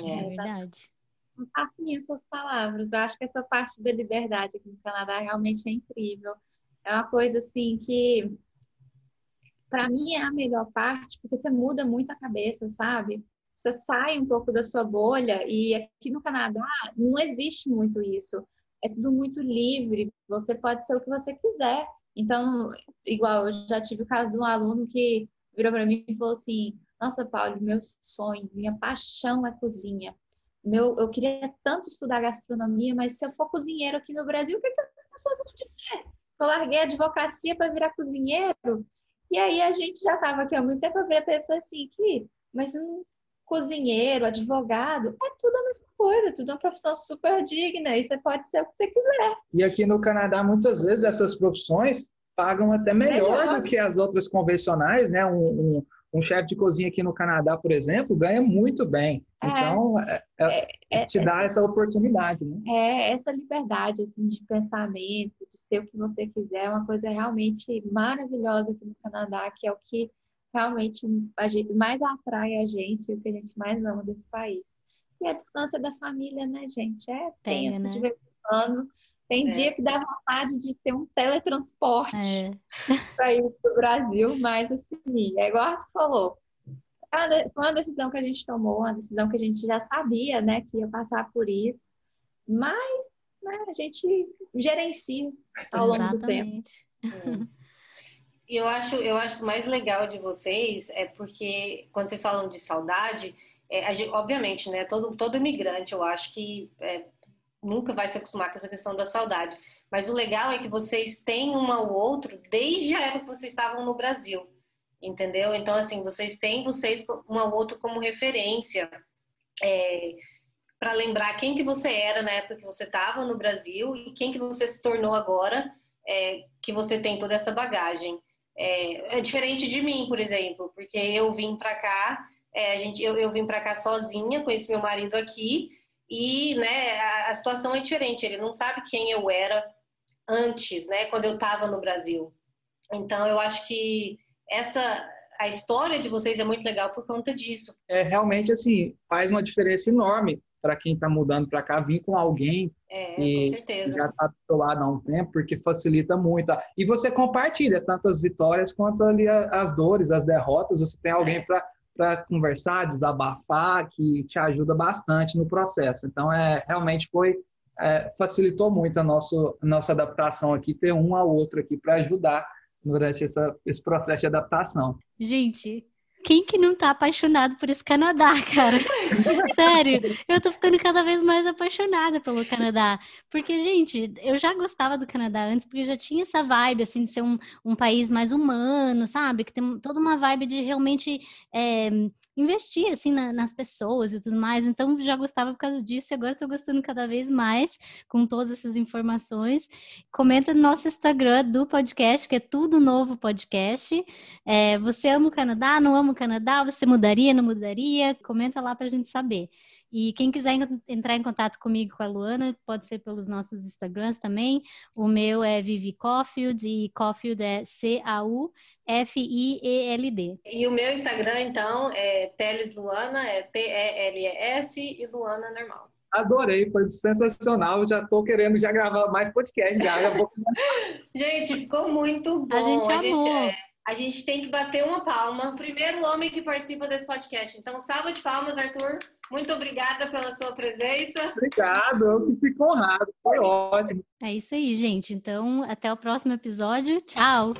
É, é verdade. Não faço minhas suas palavras. Eu acho que essa parte da liberdade aqui no Canadá realmente é incrível. É uma coisa assim que para mim é a melhor parte, porque você muda muito a cabeça, sabe? Você sai um pouco da sua bolha e aqui no Canadá não existe muito isso. É tudo muito livre, você pode ser o que você quiser. Então, igual eu já tive o caso de um aluno que virou para mim e falou assim: Nossa, Paulo, meu sonho, minha paixão é cozinha. Meu, eu queria tanto estudar gastronomia, mas se eu for cozinheiro aqui no Brasil, o que, que as pessoas vão dizer? Eu larguei a advocacia para virar cozinheiro. E aí a gente já estava aqui há muito tempo, eu virei pessoa assim, que, mas um cozinheiro, advogado, é tudo a mesma coisa, tudo uma profissão super digna, e você pode ser o que você quiser. E aqui no Canadá, muitas vezes, essas profissões pagam até melhor, melhor. do que as outras convencionais, né? Um, um, um chefe de cozinha aqui no Canadá, por exemplo, ganha muito bem. É, então, é, é, é te dá essa oportunidade, né? É, essa liberdade, assim, de pensamento, de ser o que você quiser, é uma coisa realmente maravilhosa aqui no Canadá, que é o que realmente a gente, mais atrai a gente, o que a gente mais ama desse país. E a distância da família, né, gente? É tenso né? de vez em quando. Tem é. dia que dá vontade de ter um teletransporte é. para ir para o Brasil, mas assim, é igual tu falou. Foi uma decisão que a gente tomou, uma decisão que a gente já sabia, né, que ia passar por isso, mas né, a gente gerencia ao longo Exatamente. do tempo. É eu acho, eu acho mais legal de vocês é porque quando vocês falam de saudade, é, gente, obviamente, né? Todo, todo imigrante, eu acho que é, nunca vai se acostumar com essa questão da saudade. Mas o legal é que vocês têm um ao outro desde a época que vocês estavam no Brasil, entendeu? Então, assim, vocês têm vocês um ao outro como referência. É, para lembrar quem que você era na época que você estava no Brasil e quem que você se tornou agora, é, que você tem toda essa bagagem. É, é diferente de mim, por exemplo, porque eu vim para cá, é, a gente, eu, eu vim para cá sozinha, conheci meu marido aqui e, né, a, a, situação é diferente. Ele não sabe quem eu era antes, né, quando eu estava no Brasil. Então, eu acho que essa a história de vocês é muito legal por conta disso. É realmente assim faz uma diferença enorme para quem está mudando para cá vir com alguém é, que já está do seu lado há um tempo, porque facilita muito. E você compartilha tanto as vitórias quanto ali as dores, as derrotas. Você tem alguém é. para conversar, desabafar, que te ajuda bastante no processo. Então, é realmente foi é, facilitou muito a, nosso, nossa adaptação aqui, ter um ao outro aqui para ajudar durante essa, esse processo de adaptação. Gente, quem que não tá apaixonado por esse Canadá, cara? Sério, eu tô ficando cada vez mais apaixonada pelo Canadá. Porque, gente, eu já gostava do Canadá antes, porque já tinha essa vibe, assim, de ser um, um país mais humano, sabe? Que tem toda uma vibe de realmente é, investir assim na, nas pessoas e tudo mais. Então já gostava por causa disso e agora estou gostando cada vez mais com todas essas informações. Comenta no nosso Instagram do podcast, que é tudo novo podcast. É, você ama o Canadá? Não ama o Canadá? Você mudaria? Não mudaria? Comenta lá para a gente saber. E quem quiser entrar em contato comigo com a Luana, pode ser pelos nossos Instagrams também. O meu é Vivi Caulfield e Caulfield é C-A-U-F-I-E-L-D. E o meu Instagram, então, é Teles Luana, é T-E-L-E-S e Luana normal. Adorei, foi sensacional. Já estou querendo já gravar mais podcast já. já vou... gente, ficou muito bom. A gente amou. A gente, é a gente tem que bater uma palma. Primeiro homem que participa desse podcast. Então, salva de palmas, Arthur. Muito obrigada pela sua presença. Obrigado, eu que fico honrado. Foi ótimo. É isso aí, gente. Então, até o próximo episódio. Tchau.